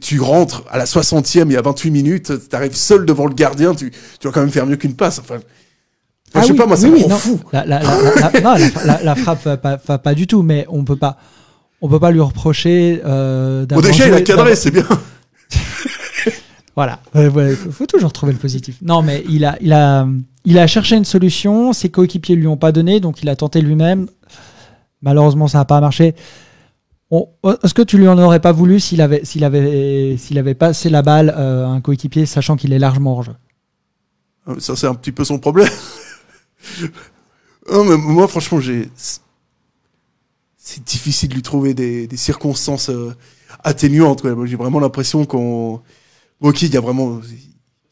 tu rentres à la 60e, il y a 28 minutes. T'arrives seul devant le gardien. Tu, tu vas quand même faire mieux qu'une passe. Enfin, enfin, je sais oui, pas, moi, ça oui, me rend fou. La, la- frappe pas, du tout, mais on peut pas, on peut pas lui reprocher euh, Bon, d'avoir déjà, il a cadré, c'est bien. Voilà, il faut, faut toujours trouver le positif. Non, mais il a, il a, il a cherché une solution. Ses coéquipiers lui ont pas donné, donc il a tenté lui-même. Malheureusement, ça n'a pas marché. Est-ce que tu lui en aurais pas voulu s'il avait, s'il avait, s'il avait passé la balle euh, à un coéquipier, sachant qu'il est largement hors jeu? Ça, c'est un petit peu son problème. moi, franchement. C'est difficile de lui trouver des, circonstances euh, atténuantes. J'ai vraiment l'impression qu'on. Ok, il y a vraiment.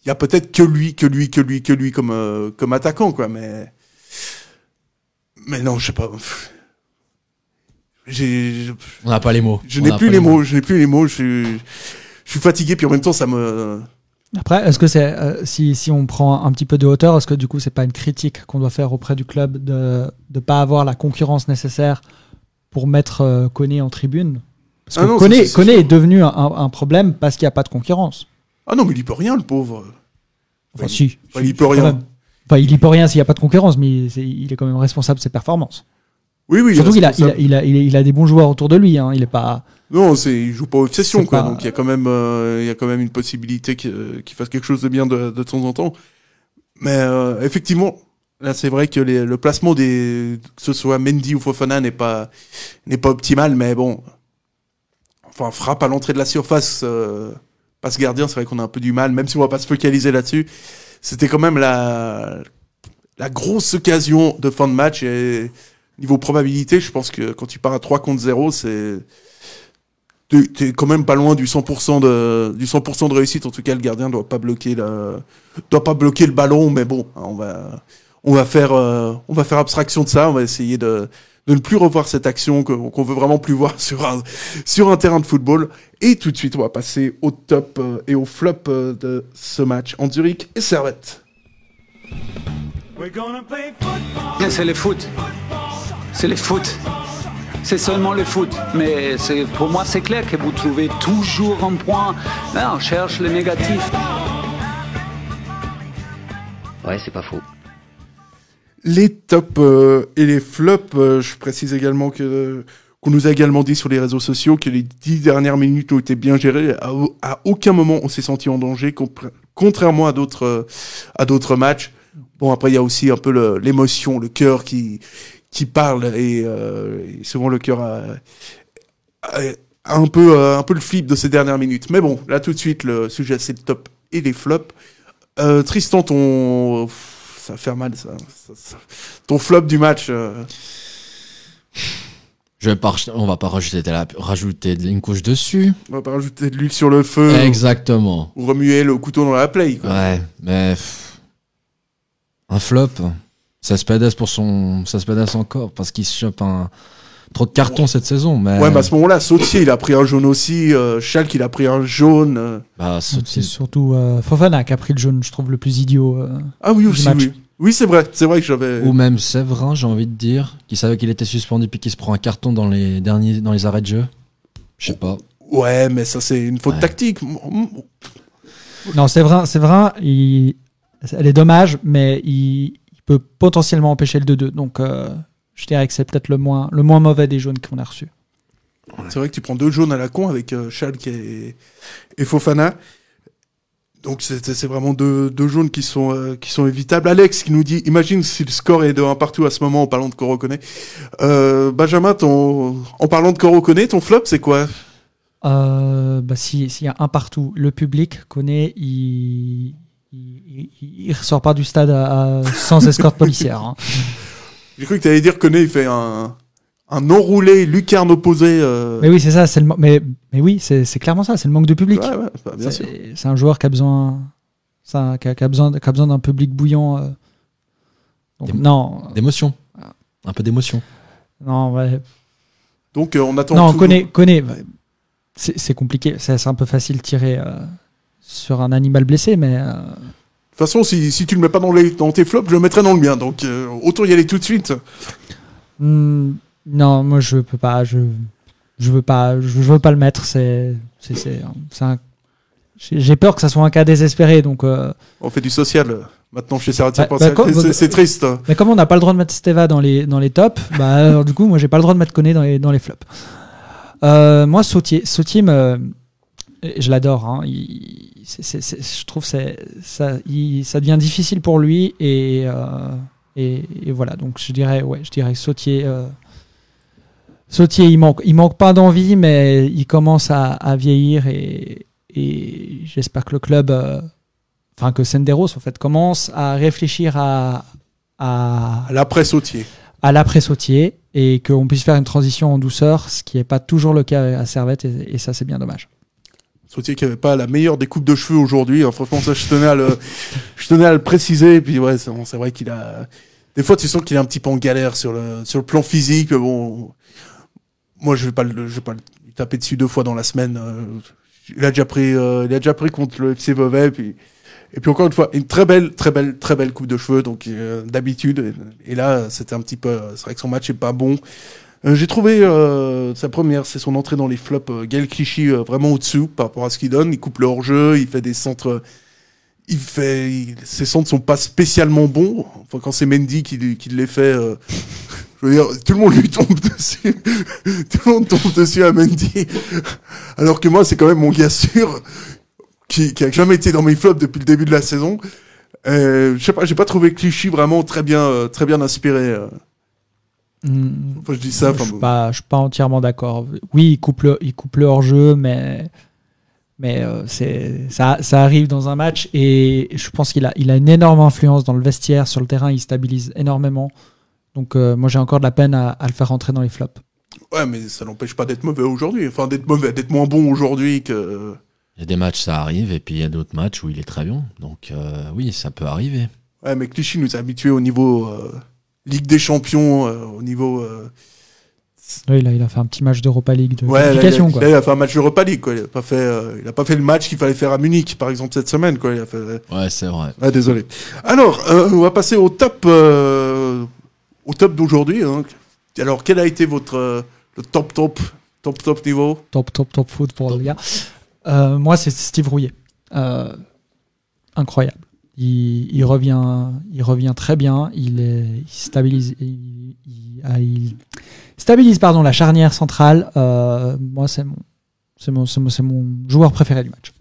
Il y a peut-être que lui, que lui, que lui, que lui comme, euh, comme attaquant, quoi, mais. Mais non, je sais pas. J'ai. On n'a pas les mots. Je n'ai n'a plus pas les mots, je n'ai plus les mots, je suis, je suis fatigué, puis en même temps, ça me. Après, est-ce que c'est euh, si, si on prend un petit peu de hauteur, est-ce que du coup c'est pas une critique qu'on doit faire auprès du club de ne pas avoir la concurrence nécessaire pour mettre euh, Koné en tribune? Parce que Ah non, Koné, ça, c'est Koné est devenu un, un- un problème parce qu'il n'y a pas de concurrence. Ah non, mais il y peut rien, le pauvre. Enfin, si. Enfin, il y peut rien. Enfin, il y peut rien s'il n'y a pas de concurrence, mais il est quand même responsable de ses performances. Oui, oui. Surtout qu'il a, il a, il a, des bons joueurs autour de lui. Hein. Il est pas. Non, c'est, il joue pas obsession, quoi. pas- Donc, il y a quand même, euh, il y a quand même une possibilité qu'il fasse quelque chose de bien de, de temps en temps. Mais, euh, effectivement, là, c'est vrai que les- le placement des, que ce soit Mendy ou Fofana n'est pas, n'est pas optimal, mais bon. Enfin, frappe à l'entrée de la surface, euh, passe gardien, c'est vrai qu'on a un peu du mal, même si on va pas se focaliser là-dessus. C'était quand même la, grosse occasion de fin de match et niveau probabilité, je pense que quand tu pars à 3 contre 0, c'est, t'es quand même pas loin du 100% de du 100% de réussite en tout cas le gardien doit pas bloquer le doit pas bloquer le ballon mais bon on va on va faire euh, on va faire abstraction de ça on va essayer de de ne plus revoir cette action qu'on veut vraiment plus voir sur un sur un terrain de football et tout de suite on va passer au top euh, et au flop euh, de ce match en Zurich et Servette C'est le foot. C'est le foot. C'est seulement le foot. Mais c'est- pour moi, c'est clair que vous trouvez toujours un point. Là, on cherche le négatif. Ouais, c'est pas faux. Les tops euh, et les flops, euh, je précise également que qu'on nous a également dit sur les réseaux sociaux que les dix dernières minutes ont été bien gérées. À, au- à aucun moment on s'est senti en danger, contrairement à d'autres euh, à d'autres matchs. Bon après il y a aussi un peu l'émotion, le cœur qui qui parle et, euh, souvent le cœur a, un peu euh, un peu le flip de ces dernières minutes. Mais bon là tout de suite le sujet c'est le top et les flops. Euh, Tristan ton ça va faire mal ça. Ça- ça- Ton flop du match. euh, Je vais pas, on va pas rajouter, de la- rajouter une couche dessus. On va pas rajouter de l'huile sur le feu. Exactement. Ou remuer le couteau dans la plaie. Quoi. Ouais, mais pff, un flop, ça se pédasse pour son, ça se pédasse encore parce qu'il se chope un trop de cartons cette saison. Mais Ouais, mais à ce moment-là, Sautier, il a pris un jaune aussi. Euh, Schalke, il a pris un jaune. euh. bah, C'est c'est- surtout euh, Fofana qui a pris le jaune, je trouve, le plus idiot. euh. Ah oui, aussi, match. oui. Oui, c'est vrai. C'est vrai que j'avais. ou même Séverin, j'ai envie de dire, qui savait qu'il était suspendu puis qui se prend un carton dans les derniers, dans les arrêts de jeu. Je sais pas. Ouais, mais ça, c'est une faute Ouais. tactique. Non, c'est vrai, c'est vrai. Il... Elle est dommage, mais il... il peut potentiellement empêcher le 2-2. Donc, euh, je dirais que c'est peut-être le moins, le moins mauvais des jaunes qu'on a reçus. C'est vrai que tu prends deux jaunes à la con avec euh, Schalke et, et Fofana. Donc c'est vraiment deux, deux jaunes qui sont, euh, qui sont évitables. Alex qui nous dit, imagine si le score est de 1 partout à ce moment en parlant de Coroconné. Euh, Benjamin, ton, en parlant de Coroconné, ton flop c'est quoi? Euh, bah, si- S'il y a un partout, le public connaît, il, il, il- il ressort pas du stade à- à- sans escorte policière. hein. J'ai cru que tu allais dire que il fait un, un enroulé lucarne opposé. euh, Mais oui, c'est ça. C'est le, ma- mais, mais oui, c'est c'est clairement ça. C'est le manque de public. Ouais, ouais, bah, bien C'est- sûr. C'est un joueur qui a besoin, ça, qui a, qui a besoin, qui a besoin d'un public bouillant. euh. Donc, non, D'émotion. Un peu d'émotion. non, ouais. Donc euh, on attend. non, tout- connaît, connaît. C'est c'est compliqué. C'est c'est un peu facile de tirer euh, sur un animal blessé, mais euh, toute façon, si, si tu le mets pas dans, les, dans tes flops, je le mettrai dans le mien. Donc euh, autant y aller tout de suite. hmm, non, moi je peux pas. Je, je veux pas. Je, je veux pas le mettre. C'est, c'est, J'ai peur que ça soit un cas désespéré, donc. euh, On fait du social euh, maintenant chez Serratia Bah, bah, C'est- triste. Mais comme on n'a pas le droit de mettre Steva dans les, dans les tops, bah, alors, du coup, moi, j'ai pas le droit de mettre Koné dans les, dans les flops. Euh, moi, Sautier, Sautier me, je l'adore. hein. Je trouve que ça, il- ça devient difficile pour lui et, euh, et, et voilà. Donc, je dirais, ouais, je dirais Sautier. euh, Sautier, il manque, il manque pas d'envie, mais il commence à, à vieillir et, et j'espère que le club, euh, enfin que Senderos en fait commence à réfléchir à, à, À L'après sautier. à l'après sautier et qu'on puisse faire une transition en douceur, ce qui n'est pas toujours le cas à Servette et, et ça c'est bien dommage. Sautier qui avait pas la meilleure des coupes de cheveux aujourd'hui. hein. Franchement, ça, je tenais à le, je tenais à le préciser. Et puis, ouais, c'est vrai qu'il a. Des fois, tu sens qu'il est un petit peu en galère sur le, sur le plan physique. Bon, moi, je vais pas le, je vais pas le taper dessus deux fois dans la semaine. euh, Il a déjà pris, euh, il a déjà pris contre le FC Vevey. Puis, et puis encore une fois, une très belle, très belle, très belle coupe de cheveux. Donc, euh, d'habitude. Et là, c'était un petit peu. C'est vrai que son match est pas bon. Euh, J'ai trouvé euh, sa première, c'est son entrée dans les flops. Euh, Gaël Clichy euh, vraiment au-dessous par rapport à ce qu'il donne. Il coupe le hors-jeu, il fait des centres. Il fait, il- ses centres sont pas spécialement bons. Enfin, quand c'est Mendy qui, qui les fait, je veux dire, tout le monde lui tombe dessus. tout le monde tombe dessus à Mendy. Alors que moi, c'est quand même mon gars sûr qui, qui a jamais été dans mes flops depuis le début de la saison. Je sais pas, j'ai pas trouvé Clichy vraiment très bien, très bien inspiré. Enfin, je dis ça. je suis bon. pas, je suis pas entièrement d'accord. Oui, il coupe le, il coupe le hors-jeu, mais, mais euh, c'est, ça, ça arrive dans un match et je pense qu'il a, il a une énorme influence dans le vestiaire, sur le terrain, il stabilise énormément. Donc euh, moi j'ai encore de la peine à, à le faire rentrer dans les flops. Ouais, mais ça n'empêche pas d'être mauvais aujourd'hui. Enfin, d'être mauvais, d'être moins bon aujourd'hui que. Il y a des matchs, ça arrive, et puis il y a d'autres matchs où il est très bon. Donc euh, oui, ça peut arriver. Ouais, mais Clichy nous a habitués au niveau euh, Ligue des Champions, euh, au niveau. euh, Oui, là il a fait un petit match d'Europa League de Ouais, là, il, a, quoi. là, il a fait un match Europa League, quoi. Il a pas fait, euh, il a pas fait le match qu'il fallait faire à Munich, par exemple, cette semaine, quoi. Il a fait. Ouais, c'est vrai. Ah, désolé. Alors, euh, on va passer au top, euh, au top d'aujourd'hui. hein. Alors, quel a été votre euh, le top top top top niveau? Top, top, top foot pour le gars. Euh, moi, c'est Steve Rouillet. Euh, incroyable. Il, il revient, il revient très bien. Il, est, il stabilise, il, il- ah, il stabilise pardon la charnière centrale. Euh, moi, c'est mon, c'est mon, c'est mon, mon joueur préféré du match.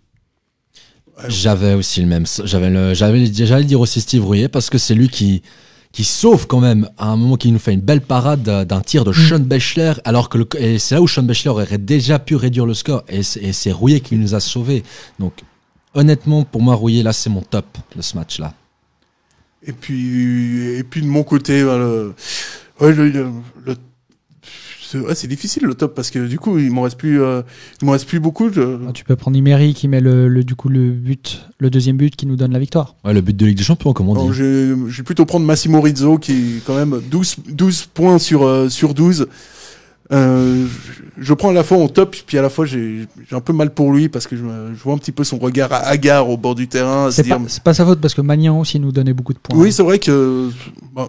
J'avais aussi le même. J'avais j'allais dire aussi Steve Rouillet parce que c'est lui qui, qui sauve quand même à un moment qui nous fait une belle parade d'un tir de Sean Bechler alors que c'est là où Sean Bechler aurait déjà pu réduire le score et c'est, et c'est Rouillet qui nous a sauvés. Donc honnêtement pour moi Rouillet là c'est mon top de ce match là. Et puis, et puis de mon côté, ben, le, ouais, le, le- le- c'est ouais, difficile le top parce que du coup, il m'en reste plus, euh, il m'en reste plus beaucoup. je- Ah, Tu peux prendre Imery qui met le, le- du coup le but, le deuxième but qui nous donne la victoire. Ouais, le but de Ligue des Champions comme on dit. je vais je vais plutôt prendre Massimo Rizzo qui est quand même 12, 12 points sur, euh, sur 12. Euh, je, prends à la fois en top, puis à la fois j'ai un peu mal pour lui parce que je, vois un petit peu son regard hagard au bord du terrain. à C'est pas, pas sa faute parce que Magnan aussi nous donnait beaucoup de points. oui, c'est vrai que bon,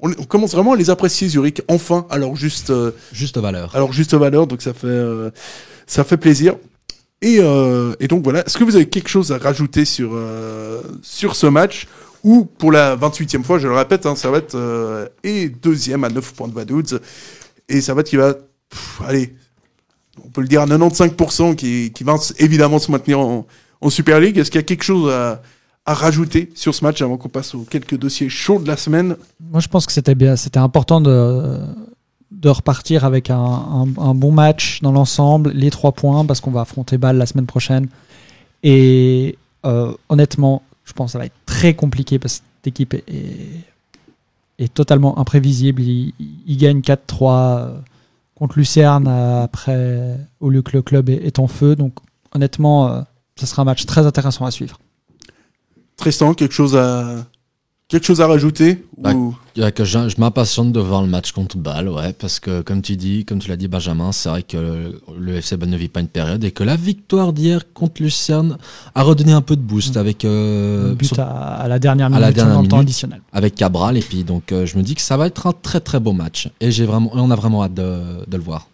on, on commence vraiment à les apprécier Zurich enfin alors juste euh, Juste valeur. alors juste valeur donc ça fait euh, ça fait plaisir et, et donc voilà est-ce que vous avez quelque chose à rajouter sur sur ce match? Ou pour la 28e fois je le répète hein, Servette est deuxième à 9 points de Vaduz et Servette qui va pff, allez on peut le dire à 95% qui, qui va évidemment se maintenir en, en Super League est-ce qu'il y a quelque chose à, à rajouter sur ce match avant qu'on passe aux quelques dossiers chauds de la semaine? Moi, je pense que c'était bien, c'était important de, de repartir avec un, un- bon match dans l'ensemble, les trois points, parce qu'on va affronter Bâle la semaine prochaine. Et euh, honnêtement, Je pense que ça va être très compliqué parce que cette équipe est, est totalement imprévisible. Ils gagnent 4-3 euh, contre Lucerne euh, après, au lieu que le club est, est en feu. Donc honnêtement, euh, ça sera un match très intéressant à suivre. Tristan, quelque chose à, quelque chose à rajouter Bah, ou... Que je, je m'impatiente de voir le match contre Bâle, ouais, parce que comme tu dis, comme tu l'as dit Benjamin, c'est vrai que le, le FC Bâle ne vit pas une période et que la victoire d'hier contre Lucerne a redonné un peu de boost avec euh, Un but sur- à, à la dernière à minute la dernière dans le temps minute. additionnel. avec Cabral et puis donc euh, je me dis que ça va être un très très beau match et j'ai vraiment et on a vraiment hâte de, de le voir.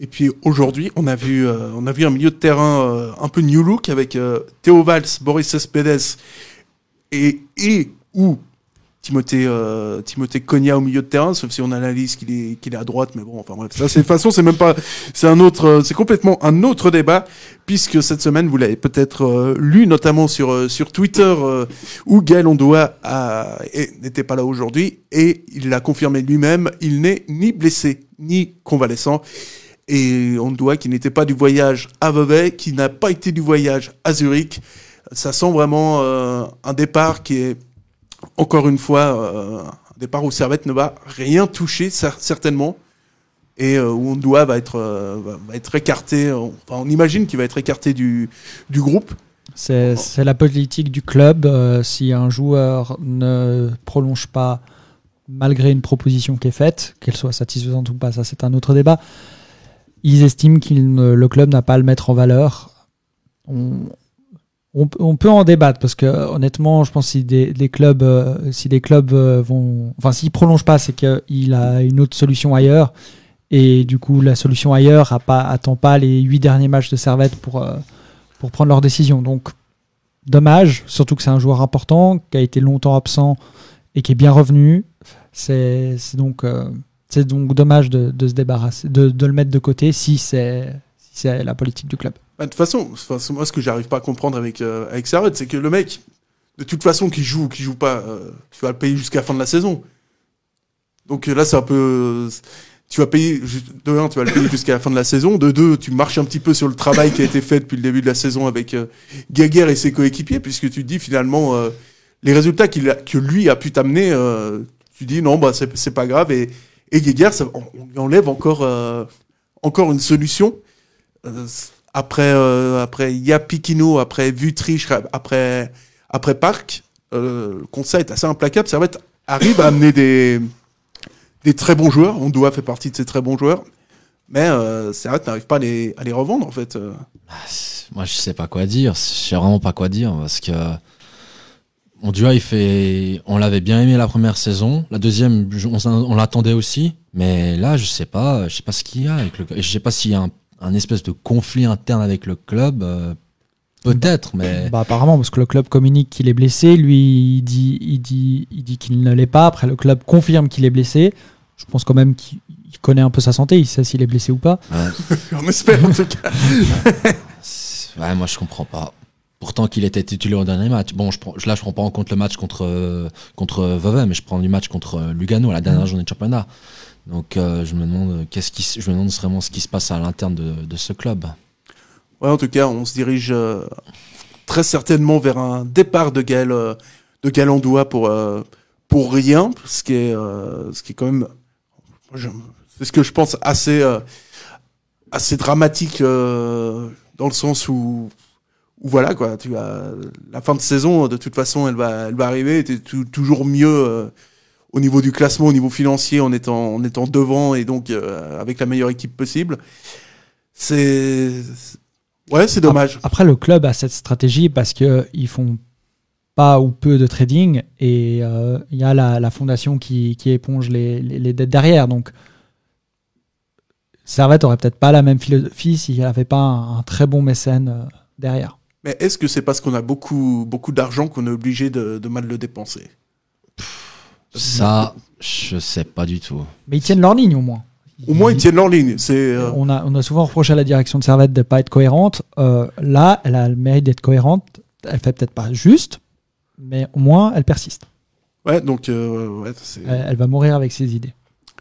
Et puis aujourd'hui, on a vu, euh, on a vu un milieu de terrain euh, un peu new look avec euh, Théo Valls, Boris Cespedes et, et ou Timothée, euh, Timothée Cogna au milieu de terrain, sauf si on analyse qu'il est, qu'il est à droite, mais bon, enfin bref, ça c'est de toute façon, c'est même pas, c'est un autre, euh, c'est complètement un autre débat, puisque cette semaine, vous l'avez peut-être euh, lu, notamment sur, euh, sur Twitter, où Gaël Ondoa n'était pas là aujourd'hui, et il l'a confirmé lui-même, il n'est ni blessé, ni convalescent, et on doit qui n'était pas du voyage à Vevey, qui n'a pas été du voyage à Zurich. Ça sent vraiment un départ qui est, encore une fois, euh, un départ où Servette ne va rien toucher, cer- certainement, et euh, où on doit va être, euh, va, être écarté, on, imagine qu'il va être écarté du, groupe. C'est la politique du club. si un joueur ne prolonge pas malgré une proposition qui est faite, qu'elle soit satisfaisante ou pas, ça c'est un autre débat. Ils estiment que le club n'a pas à le mettre en valeur. On, peut- en débattre parce que honnêtement, je pense que si des, des clubs, euh, si des clubs euh, vont, enfin s'il prolonge pas, c'est qu'il a une autre solution ailleurs. Et du coup, la solution ailleurs a pas, attend pas les huit derniers matchs de Servette pour, euh, prendre leur décision. Donc, dommage, surtout que c'est un joueur important, qui a été longtemps absent et qui est bien revenu. C'est donc, euh, dommage de, se débarrasser, de le mettre de côté si c'est si c'est la politique du club. Bah, de toute façon, moi ce que j'arrive pas à comprendre avec, euh, avec Servette, c'est que le mec, de toute façon, qui joue ou qui joue pas, euh, tu vas le payer jusqu'à la fin de la saison. Donc euh, là, c'est un peu. euh, tu vas payer, de un, tu vas le payer jusqu'à la fin de la saison. De deux, tu marches un petit peu sur le travail qui a été fait depuis le début de la saison avec euh, et ses coéquipiers, puisque tu te dis finalement, les résultats que lui a pu t'amener, tu dis non, bah, c'est pas grave. Et, et on, lui enlève encore, encore une solution. Après, euh, après Yapikino, après Vutriche, après, après Parc, euh, le conseil est assez implacable. Servette arrive à amener des, des très bons joueurs. On doit faire partie de ces très bons joueurs. Mais euh, Servette n'arrive pas à les, à les revendre, en fait. euh. Moi je sais pas quoi dire, je sais vraiment pas quoi dire parce que mon il fait on l'avait bien aimé la première saison, la deuxième on, l'attendait aussi, mais là je sais pas, je sais pas ce qu'il y a avec le je sais pas s'il y a un, un espèce de conflit interne avec le club euh, peut-être mais Bah, apparemment, parce que le club communique qu'il est blessé, lui il dit il dit il dit qu'il ne l'est pas. Après, le club confirme qu'il est blessé. Je pense quand même qu'il il connaît un peu sa santé, il sait s'il est blessé ou pas. ouais. On espère, en tout cas. Ouais, moi je comprends pas. Pourtant qu'il était titulaire au dernier match. Bon, je prends, là je prends pas en compte le match contre contre Vevey, mais je prends du match contre Lugano à la dernière journée de championnat. Donc euh, je me demande euh, qu'est-ce qui, je me demande vraiment ce qui se passe à l'interne de, ce club. Ouais, en tout cas, on se dirige euh, très certainement vers un départ de Gaël, de Gaël pour, pour rien, ce qui est, ce qui est quand même, c'est ce que je pense assez, assez dramatique dans le sens où, où voilà quoi, tu la fin de saison, de toute façon, elle va, elle va arriver, tu toujours mieux au niveau du classement, au niveau financier, en étant, en étant devant et donc euh, avec la meilleure équipe possible. C'est Ouais, c'est dommage. Après, le club a cette stratégie parce qu'ils font pas ou peu de trading et euh, il y a la, la fondation qui, qui éponge les, les, les dettes derrière. Donc, Servette aurait peut-être pas la même philosophie s'il n'y avait pas un, un très bon mécène euh, derrière. Mais est-ce que c'est parce qu'on a beaucoup, beaucoup d'argent qu'on est obligé de, de mal le dépenser? Ça, je sais pas du tout. Mais ils tiennent leur ligne au moins. Au moins, ils tiennent leur ligne. C'est, euh, On, a, on a souvent reproché à la direction de Servette de ne pas être cohérente. Euh, là, elle a le mérite d'être cohérente. Elle fait peut-être pas juste, mais au moins elle persiste. Ouais, donc euh, ouais, c'est, Elle, elle va mourir avec ses idées.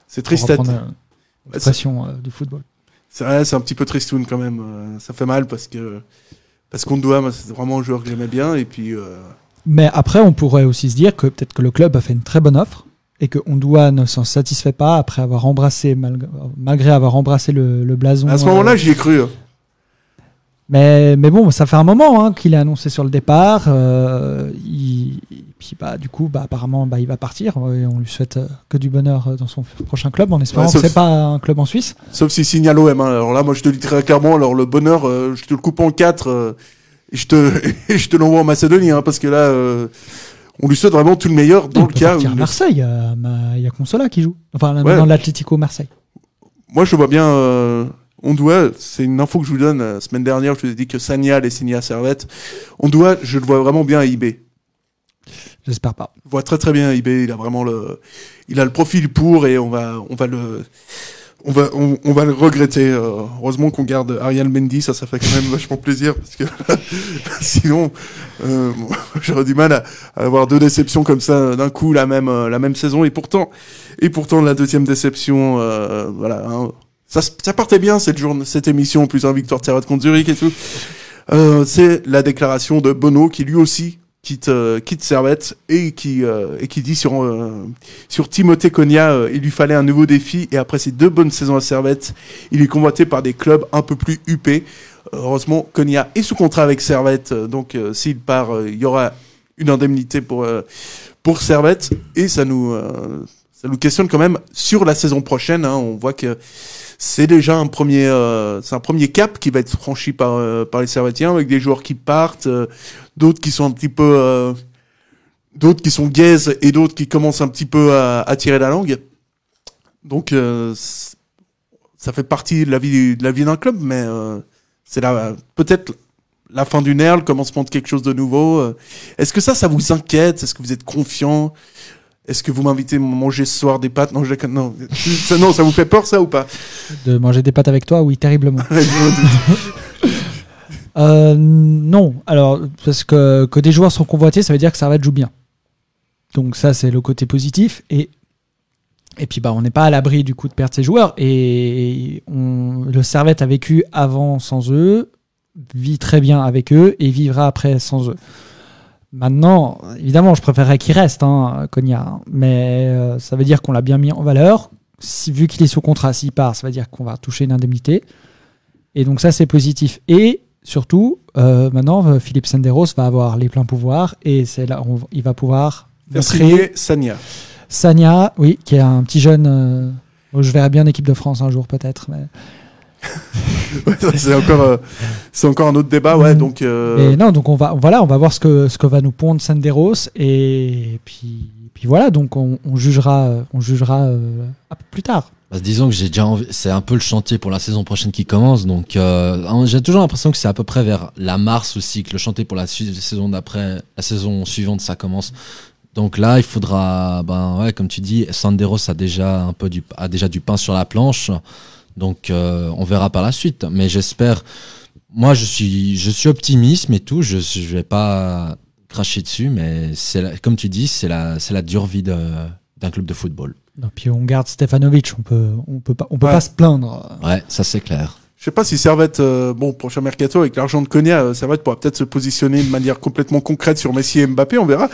c'est Pour triste. reprendre, euh, l'expression euh, du football. c'est, ouais, c'est un petit peu tristoun quand même. euh, ça fait mal parce que parce qu'on doit, c'est vraiment un joueur que j'aimais bien et puis euh, Mais après, on pourrait aussi se dire que peut-être que le club a fait une très bonne offre et que Ondua ne s'en satisfait pas après avoir embrassé, malgré, malgré avoir embrassé le, le blason. À ce euh, moment-là, j'y ai cru. hein. mais, mais bon, ça fait un moment hein, qu'il est annoncé sur le départ. euh, il- et puis bah, du coup, bah, apparemment, bah, il va partir. Et on lui souhaite euh, que du bonheur euh, dans son prochain club, en espérant Ouais, que c'est pas un club en Suisse. Sauf s'il signe à l'OM. hein. Alors là, moi, je te le dis très clairement. Alors le bonheur, euh, je te le coupe en quatre euh, et je te, je te l'envoie en Macédonie, hein, parce que là, euh, on lui souhaite vraiment tout le meilleur dans il le peut cas où. à il- Marseille, il y a, ma- il y a Consola qui joue. Enfin, Ouais. maintenant l'Atlético Marseille. Moi, je vois bien. Euh, on doit. C'est une info que je vous donne. La semaine dernière, je vous ai dit que Sanya allait signer à Servette. On doit. Je le vois vraiment bien à eBay. J'espère pas. Je vois très très bien à eBay. Il a vraiment le. Il a le profil pour et on va. On va le. On va, on, on va le regretter. euh, heureusement qu'on garde Ariel Mendy, ça, ça fait quand même vachement plaisir parce que sinon, euh, j'aurais du mal à, à avoir deux déceptions comme ça d'un coup la même euh, la même saison et pourtant et pourtant la deuxième déception, euh, voilà. hein, ça, ça partait bien cette journée, cette émission, plus un victoire Servette contre Zurich et tout. Euh, c'est la déclaration de Bono qui lui aussi quitte euh, quitte Servette et qui euh, et qui dit sur euh, sur Timothée Cogna euh, il lui fallait un nouveau défi et après ses deux bonnes saisons à Servette il est convoité par des clubs un peu plus huppés heureusement Cogna est sous contrat avec Servette euh, donc s'il part il y aura une indemnité pour pour Servette et ça nous ça nous questionne quand même sur la saison prochaine hein. on voit que c'est déjà un premier euh, c'est un premier cap qui va être franchi par euh, par les Servetiens avec des joueurs qui partent euh, d'autres qui sont un petit peu euh, d'autres qui sont gays et d'autres qui commencent un petit peu à, à tirer la langue. Donc euh, ça fait partie de la vie de la vie d'un club mais euh, c'est là peut-être la fin d'une ère le commencement de quelque chose de nouveau. Est-ce que ça ça vous inquiète? Est-ce que vous êtes confiant? Est-ce que vous m'invitez à manger ce soir des pâtes? Non, je non. ça, non, ça vous fait peur ça ou pas? De manger des pâtes avec toi, oui, terriblement. Euh, non, alors, parce que, que des joueurs sont convoités, ça veut dire que Servette joue bien. Donc ça, c'est le côté positif. Et, et puis, bah, on n'est pas à l'abri du coup de perdre ses joueurs. Et on, le Servette a vécu avant sans eux, vit très bien avec eux et vivra après sans eux. Maintenant, évidemment, je préférerais qu'il reste, hein, hein. Mais euh, ça veut dire qu'on l'a bien mis en valeur. Si, vu qu'il est sous contrat, s'il part, ça veut dire qu'on va toucher une indemnité. Et donc ça, c'est positif. Et surtout, euh, maintenant, euh, Philippe Senderos va avoir les pleins pouvoirs et c'est là où il va pouvoir montrer signer Sanya. Sanya, oui, qui est un petit jeune. euh, je verrai bien en équipe de France un jour peut-être. Mais... C'est encore, euh, c'est encore un autre débat, ouais. Donc, euh, non, donc on va, voilà, on va voir ce que, ce que va nous pondre Senderos et puis, puis voilà, donc on, on jugera, on jugera euh, plus tard. Bah, disons que j'ai déjà envie, c'est un peu le chantier pour la saison prochaine qui commence, donc euh, j'ai toujours l'impression que c'est à peu près vers la mars aussi que le chantier pour la saison d'après, la saison suivante, ça commence. Donc là, il faudra, ben ouais, comme tu dis, Sanderos a déjà un peu du, a déjà du pain sur la planche, donc euh, on verra par la suite. Mais j'espère, moi je suis, je suis optimiste et tout, je, je vais pas cracher dessus, mais c'est la- comme tu dis, c'est la, c'est la dure vie de- d'un club de football. Et puis on garde Stefanovic, on peut, on peut pas, on peut Ouais. pas se plaindre. Ouais, ça c'est clair. Je sais pas si Servette, euh, bon, prochain mercato avec l'argent de Konya, euh, Servette pourra peut-être se positionner de manière complètement concrète sur Messi et Mbappé, on verra.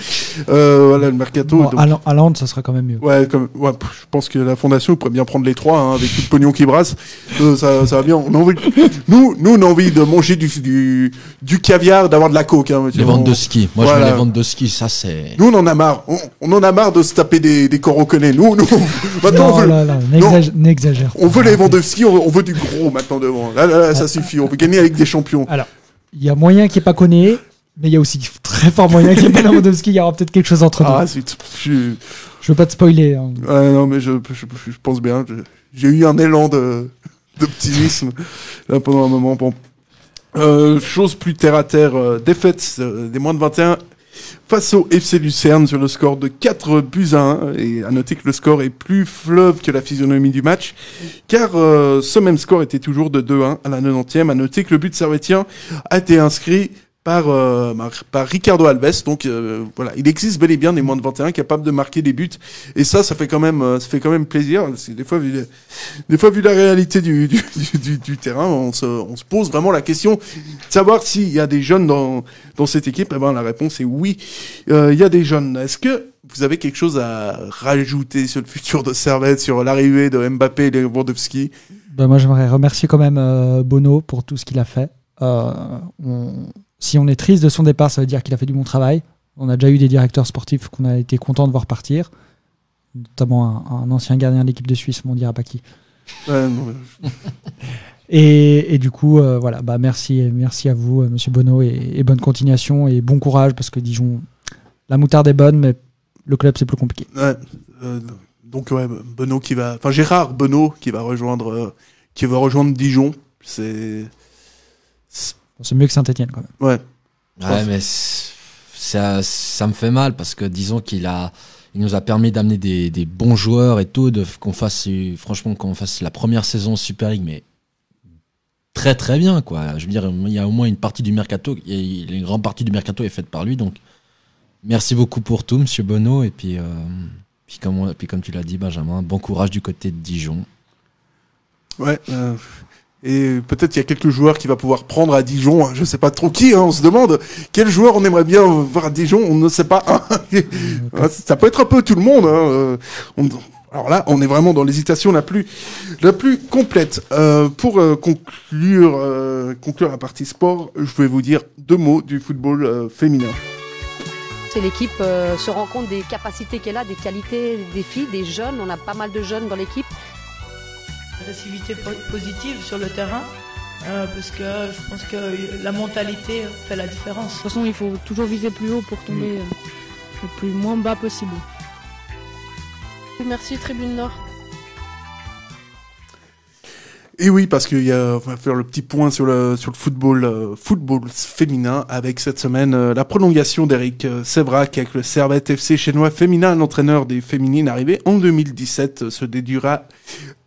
Euh, voilà, le mercato. Bon, donc- Haaland- Haaland, ça sera quand même mieux. Ouais, comme, ouais, pff, je pense que la fondation pourrait bien prendre les trois, hein, avec tout le pognon qui brasse. Euh, ça, ça va bien. On a envie, nous, nous, on a envie de manger du, du, du caviar, d'avoir de la coke. Hein, Les ventes de ski. Moi, je Voilà. mets les ventes de ski, ça c'est. Nous, on en a marre. On, on en a marre de se taper des, des corps. Nous, nous, maintenant, on Non, veut, là, là, n'exagère- n'exagère on veut les ventes de ski, on veut, on veut du gros maintenant Là, là, là, ça suffit. On veut gagner avec des champions. Alors, il y a moyen qu'il n'y ait pas Koné, mais il y a aussi très fort moyen qu'il n'y ait pas Lewandowski. Il y aura peut-être quelque chose entre Ah, nous. zut. Je, Je veux pas te spoiler. hein. Ouais, non, mais je, je, je pense bien. J'ai eu un élan de d'optimisme là pendant un moment. Bon. Euh, chose plus terre à terre, euh, défaite euh, des moins de 21 face au FC Lucerne sur le score de 4 buts à 1. Et à noter que le score est plus fleuve que la physionomie du match, car euh, ce même score était toujours de 2-1 à la 90e. À noter que le but servétien a été inscrit par, euh, par, Ricardo Alves. Donc euh, voilà, il existe bel et bien des moins de 21 capables de marquer des buts. Et ça, ça fait quand même, euh, ça fait quand même plaisir. Des fois vu, des fois vu la réalité du, du, du, du- terrain, on se, on se pose vraiment la question de savoir s'il y a des jeunes dans, dans cette équipe. Eh ben la réponse est oui. Euh, Il y a des jeunes. Est-ce que vous avez quelque chose à rajouter sur le futur de Servette, sur l'arrivée de Mbappé et Lewandowski? Bah, moi, j'aimerais remercier quand même euh, Bono pour tout ce qu'il a fait. Euh, on- Si on est triste de son départ, ça veut dire qu'il a fait du bon travail. On a déjà eu des directeurs sportifs qu'on a été contents de voir partir, notamment un, un ancien gardien de l'équipe de Suisse, mais on dira pas qui. Ouais, non, mais- Et, et du coup, euh, voilà, bah merci, merci à vous, euh, Monsieur Bono, et, et bonne continuation et bon courage parce que Dijon, la moutarde est bonne, mais le club c'est plus compliqué. Ouais, euh, donc ouais, qui va, enfin Gérard Benoît qui va rejoindre, euh, qui va rejoindre Dijon. C'est, c'est- mieux que Saint-Etienne quand même. ouais, Ouais, mais ça, ça me fait mal parce que disons qu'il a, il nous a permis d'amener des, des bons joueurs et tout, de qu'on fasse, franchement, qu'on fasse la première saison Super League, mais très très bien quoi. Je veux dire, il y a au moins une partie du mercato, il y a une grande partie du mercato est faite par lui, donc merci beaucoup pour tout, Monsieur Bono, et puis, euh, puis comme, on- puis comme tu l'as dit, Benjamin, bon courage du côté de Dijon. ouais. euh, et peut-être il y a quelques joueurs qui va pouvoir prendre à Dijon. hein, Je sais pas trop qui. hein, on se demande quel joueur on aimerait bien voir à Dijon. On ne sait pas. Ouais, Ça peut être un peu tout le monde. hein, euh, on- alors là, on est vraiment dans l'hésitation la plus, la plus complète. Euh, pour euh, conclure, euh, conclure la partie sport, je vais vous dire deux mots du football euh, féminin. C'est l'équipe euh, se rend compte des capacités qu'elle a, des qualités des filles, des jeunes. On a pas mal de jeunes dans l'équipe. Agressivité po- positive sur le terrain euh, parce que je pense que la mentalité fait la différence. De toute façon, il faut toujours viser plus haut pour tomber euh, le plus moins bas possible. Merci Tribune Nord. Et oui, parce qu'il y a, on va faire le petit point sur le, sur le football, euh, football féminin avec cette semaine euh, la prolongation d'Eric euh, Sévrac avec le Servette FC chinois féminin, l'entraîneur des féminines arrivé en 2017, euh, se dédiera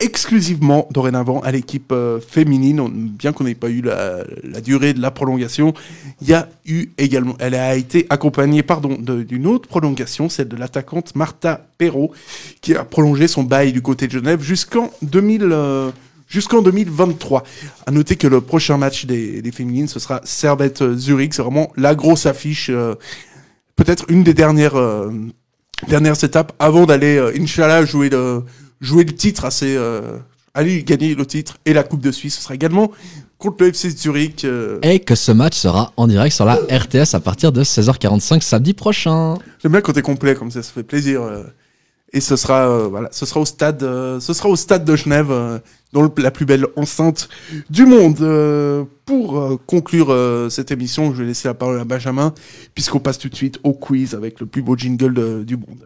exclusivement dorénavant à l'équipe féminine, bien qu'on n'ait pas eu la, la durée de la prolongation. Il y a eu également, elle a été accompagnée, pardon, d'une autre prolongation, celle de l'attaquante Martha Perrault, qui a prolongé son bail du côté de Genève jusqu'en 2000. Jusqu'en 2023. À noter que le prochain match des, des féminines, ce sera Servette Zurich. C'est vraiment la grosse affiche. euh, Peut-être une des dernières, euh, dernières étapes avant d'aller, euh, Inch'Allah, jouer le, jouer le titre assez, euh, aller gagner le titre et la Coupe de Suisse. Ce sera également contre le FC Zurich. euh. Et que ce match sera en direct sur la RTS à partir de 16h45 samedi prochain. J'aime bien quand t'es complet comme ça, ça fait plaisir. Et ce sera, euh, voilà, ce sera au stade, euh, ce sera au stade de Genève, euh, dans le- la plus belle enceinte du monde. Euh, pour euh, conclure euh, cette émission, je vais laisser la parole à Benjamin, puisqu'on passe tout de suite au quiz avec le plus beau jingle de- du monde.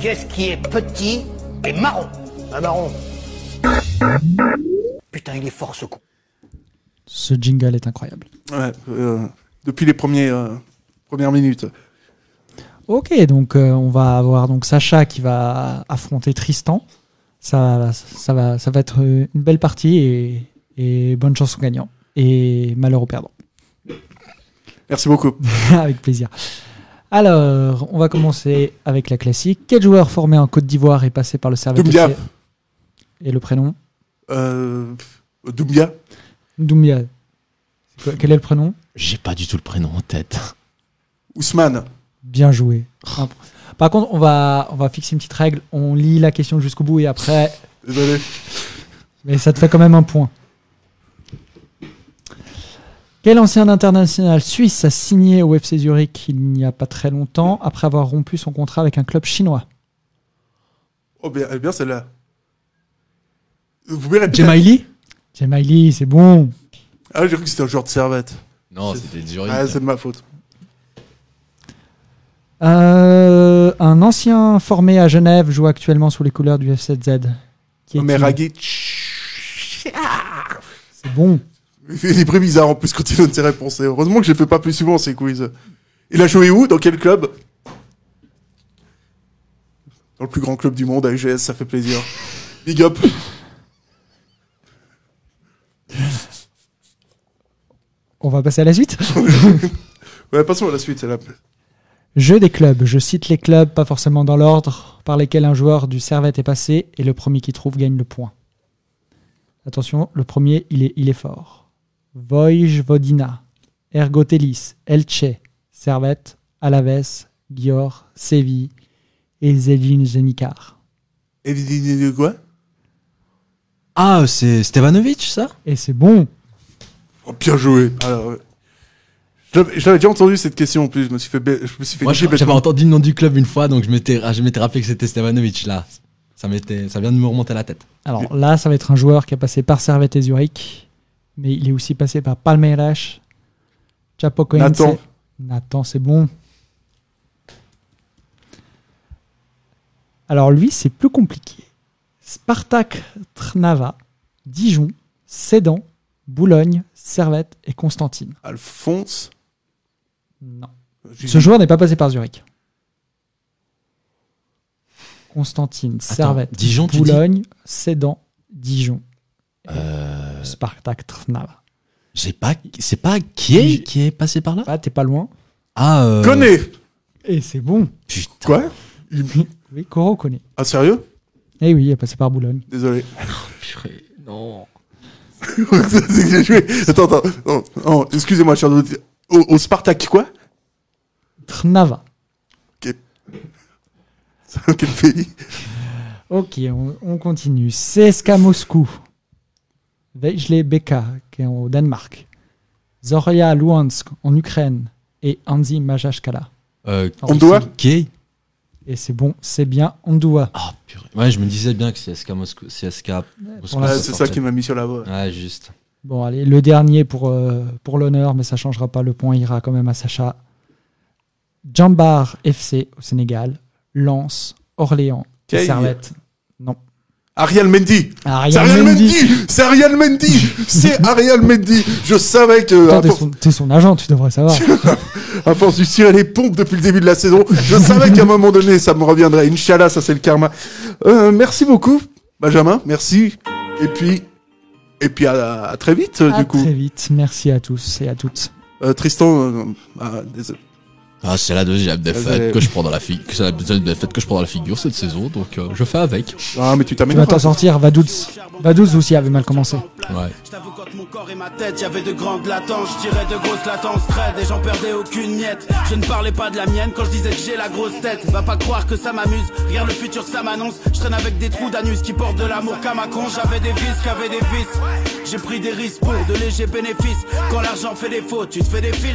Qu'est-ce qui est petit et marron? Un marron. Putain, il est fort ce con. Ce jingle est incroyable. Ouais, euh, depuis les premiers, euh, premières minutes. Ok, donc euh, on va avoir donc Sacha qui va affronter Tristan. Ça, ça, va, ça va être une belle partie et, et bonne chance au gagnant. Et malheur au perdant. Merci beaucoup. avec plaisir. Alors, on va commencer avec la classique. Quel joueur formé en Côte d'Ivoire est passé par le Servette Doumbia. FC Et le prénom? Euh, Doumbia. Doumbia. Quel est le prénom? J'ai pas du tout le prénom en tête. Ousmane. Bien joué. Par contre, on va, on va fixer une petite règle. On lit la question jusqu'au bout et après. Désolé. Mais ça te fait quand même un point. Quel ancien international suisse a signé au FC Zurich il n'y a pas très longtemps après avoir rompu son contrat avec un club chinois? Oh, bien, bien celle-là. Vous pouvez répéter Jemaili? Jemaili, c'est bon. Ah, j'ai cru que c'était un joueur de servette. Non, c'était Zurich. Ah, c'est de ma faute. Euh, un ancien formé à Genève joue actuellement sous les couleurs du FCZ. Qui est. C'est bon. Il fait des bruits bizarres en plus quand il donne ses réponses. Et heureusement que je les fais pas plus souvent ces quiz. Il a joué où? Dans quel club? Dans le plus grand club du monde, AGS, ça fait plaisir. Big up. On va passer à la suite. Ouais, passons à la suite. Jeu des clubs. Je cite les clubs, pas forcément dans l'ordre, par lesquels un joueur du Servette est passé, et le premier qui trouve gagne le point. Attention, le premier, il est, il est fort. Vojvodina, Ergotelis, Elche, Servette, Alaves, Gior, Séville et Zelin Zenikar. Et quoi? Ah, c'est Stevanovic, ça? Et c'est bon. Oh, Bien joué. Alors, ouais. je l'avais- déjà entendu cette question en plus. Je me suis fait, ba- je me suis fait Moi, j'avais entendu le nom du club une fois, donc je m'étais ah, je m'étais rappelé que c'était Stevanovic, là. Ça, m'était- ça vient de me remonter à la tête. Alors là, ça va être un joueur qui a passé par Servette et Zurich, mais il est aussi passé par Palmeiras, Chapecoense. Nathan. Nathan, c'est bon. Alors lui, c'est plus compliqué. Spartak Trnava, Dijon, Sedan, Boulogne, Servette et Constantine. Alphonse Non. Ce joueur n'est pas passé par Zurich. Constantine, Servette, Dijon, Boulogne, Sedan, Dijon, Euh, Spartak Trnava. j'ai pas, c'est pas qui est qui est passé par là? Ah, t'es pas loin. Ah, euh, Connais Et c'est bon. Putain. Quoi? Oui, Koro connaît. Ah, sérieux? Eh oui, il est passé par Boulogne. Désolé. Purée, non. J'ai joué. Attends, attends. Non, non, excusez-moi, cher auditeur. Au, au Spartak, quoi? Trnava. C'est dans quel pays? Ok, on, on continue. CSKA Moscou. Vejle Beka, qui est au Danemark. Zoria Luhansk, en Ukraine. Et Anzi Majashkala. Euh, En Ondoa Russie. Et c'est bon, c'est bien Ondua. Ah, purée. Ouais, je me disais bien que c'est SK Moscou. C'est SK Moscou. C'est ça qui m'a mis sur la voie. Ouais, juste. Bon, allez, le dernier pour, euh, pour l'honneur, mais ça changera pas. Le point ira quand même à Sacha. Jambar FC au Sénégal. Lens, Orléans. Servette. Non. Ariel Mendy Ariel Mendy. Mendy C'est Ariel Mendy C'est Ariel Mendy Je savais que... À t'es force- son, t'es son agent, tu devrais savoir. À force de tirer les pompes depuis le début de la saison, je savais qu'à un moment donné, ça me reviendrait. Inch'Allah, ça c'est le karma. Euh, merci beaucoup, Benjamin. Merci. Et puis, et puis à, à très vite, À du coup. très vite. Merci à tous et à toutes. Euh, Tristan, euh, ah, désolé. Ah, c'est la deuxième défaite que je prends dans la figure. C'est la deuxième défaite que je prends dans la figure cette saison, donc euh, je fais avec. Ah, mais tu Tu vas t'amènes t'en sortir, Vaduz. Vaduz aussi avait mal commencé. Ouais. Je t'avoue quand mon corps et ma tête, y avait de grandes latences, je tirais de grosses latences, trade et j'en perdais aucune miette. Je ne parlais pas de la mienne quand je disais que j'ai la grosse tête. Va pas croire que ça m'amuse, regarde le futur ça m'annonce. Je traîne avec des trous d'anus qui portent de l'amour qu'à ma con. J'avais des vis, qu'avait des vis. J'ai pris des risques pour de légers bénéfices. Quand l'argent fait défaut, tu te fais des fils.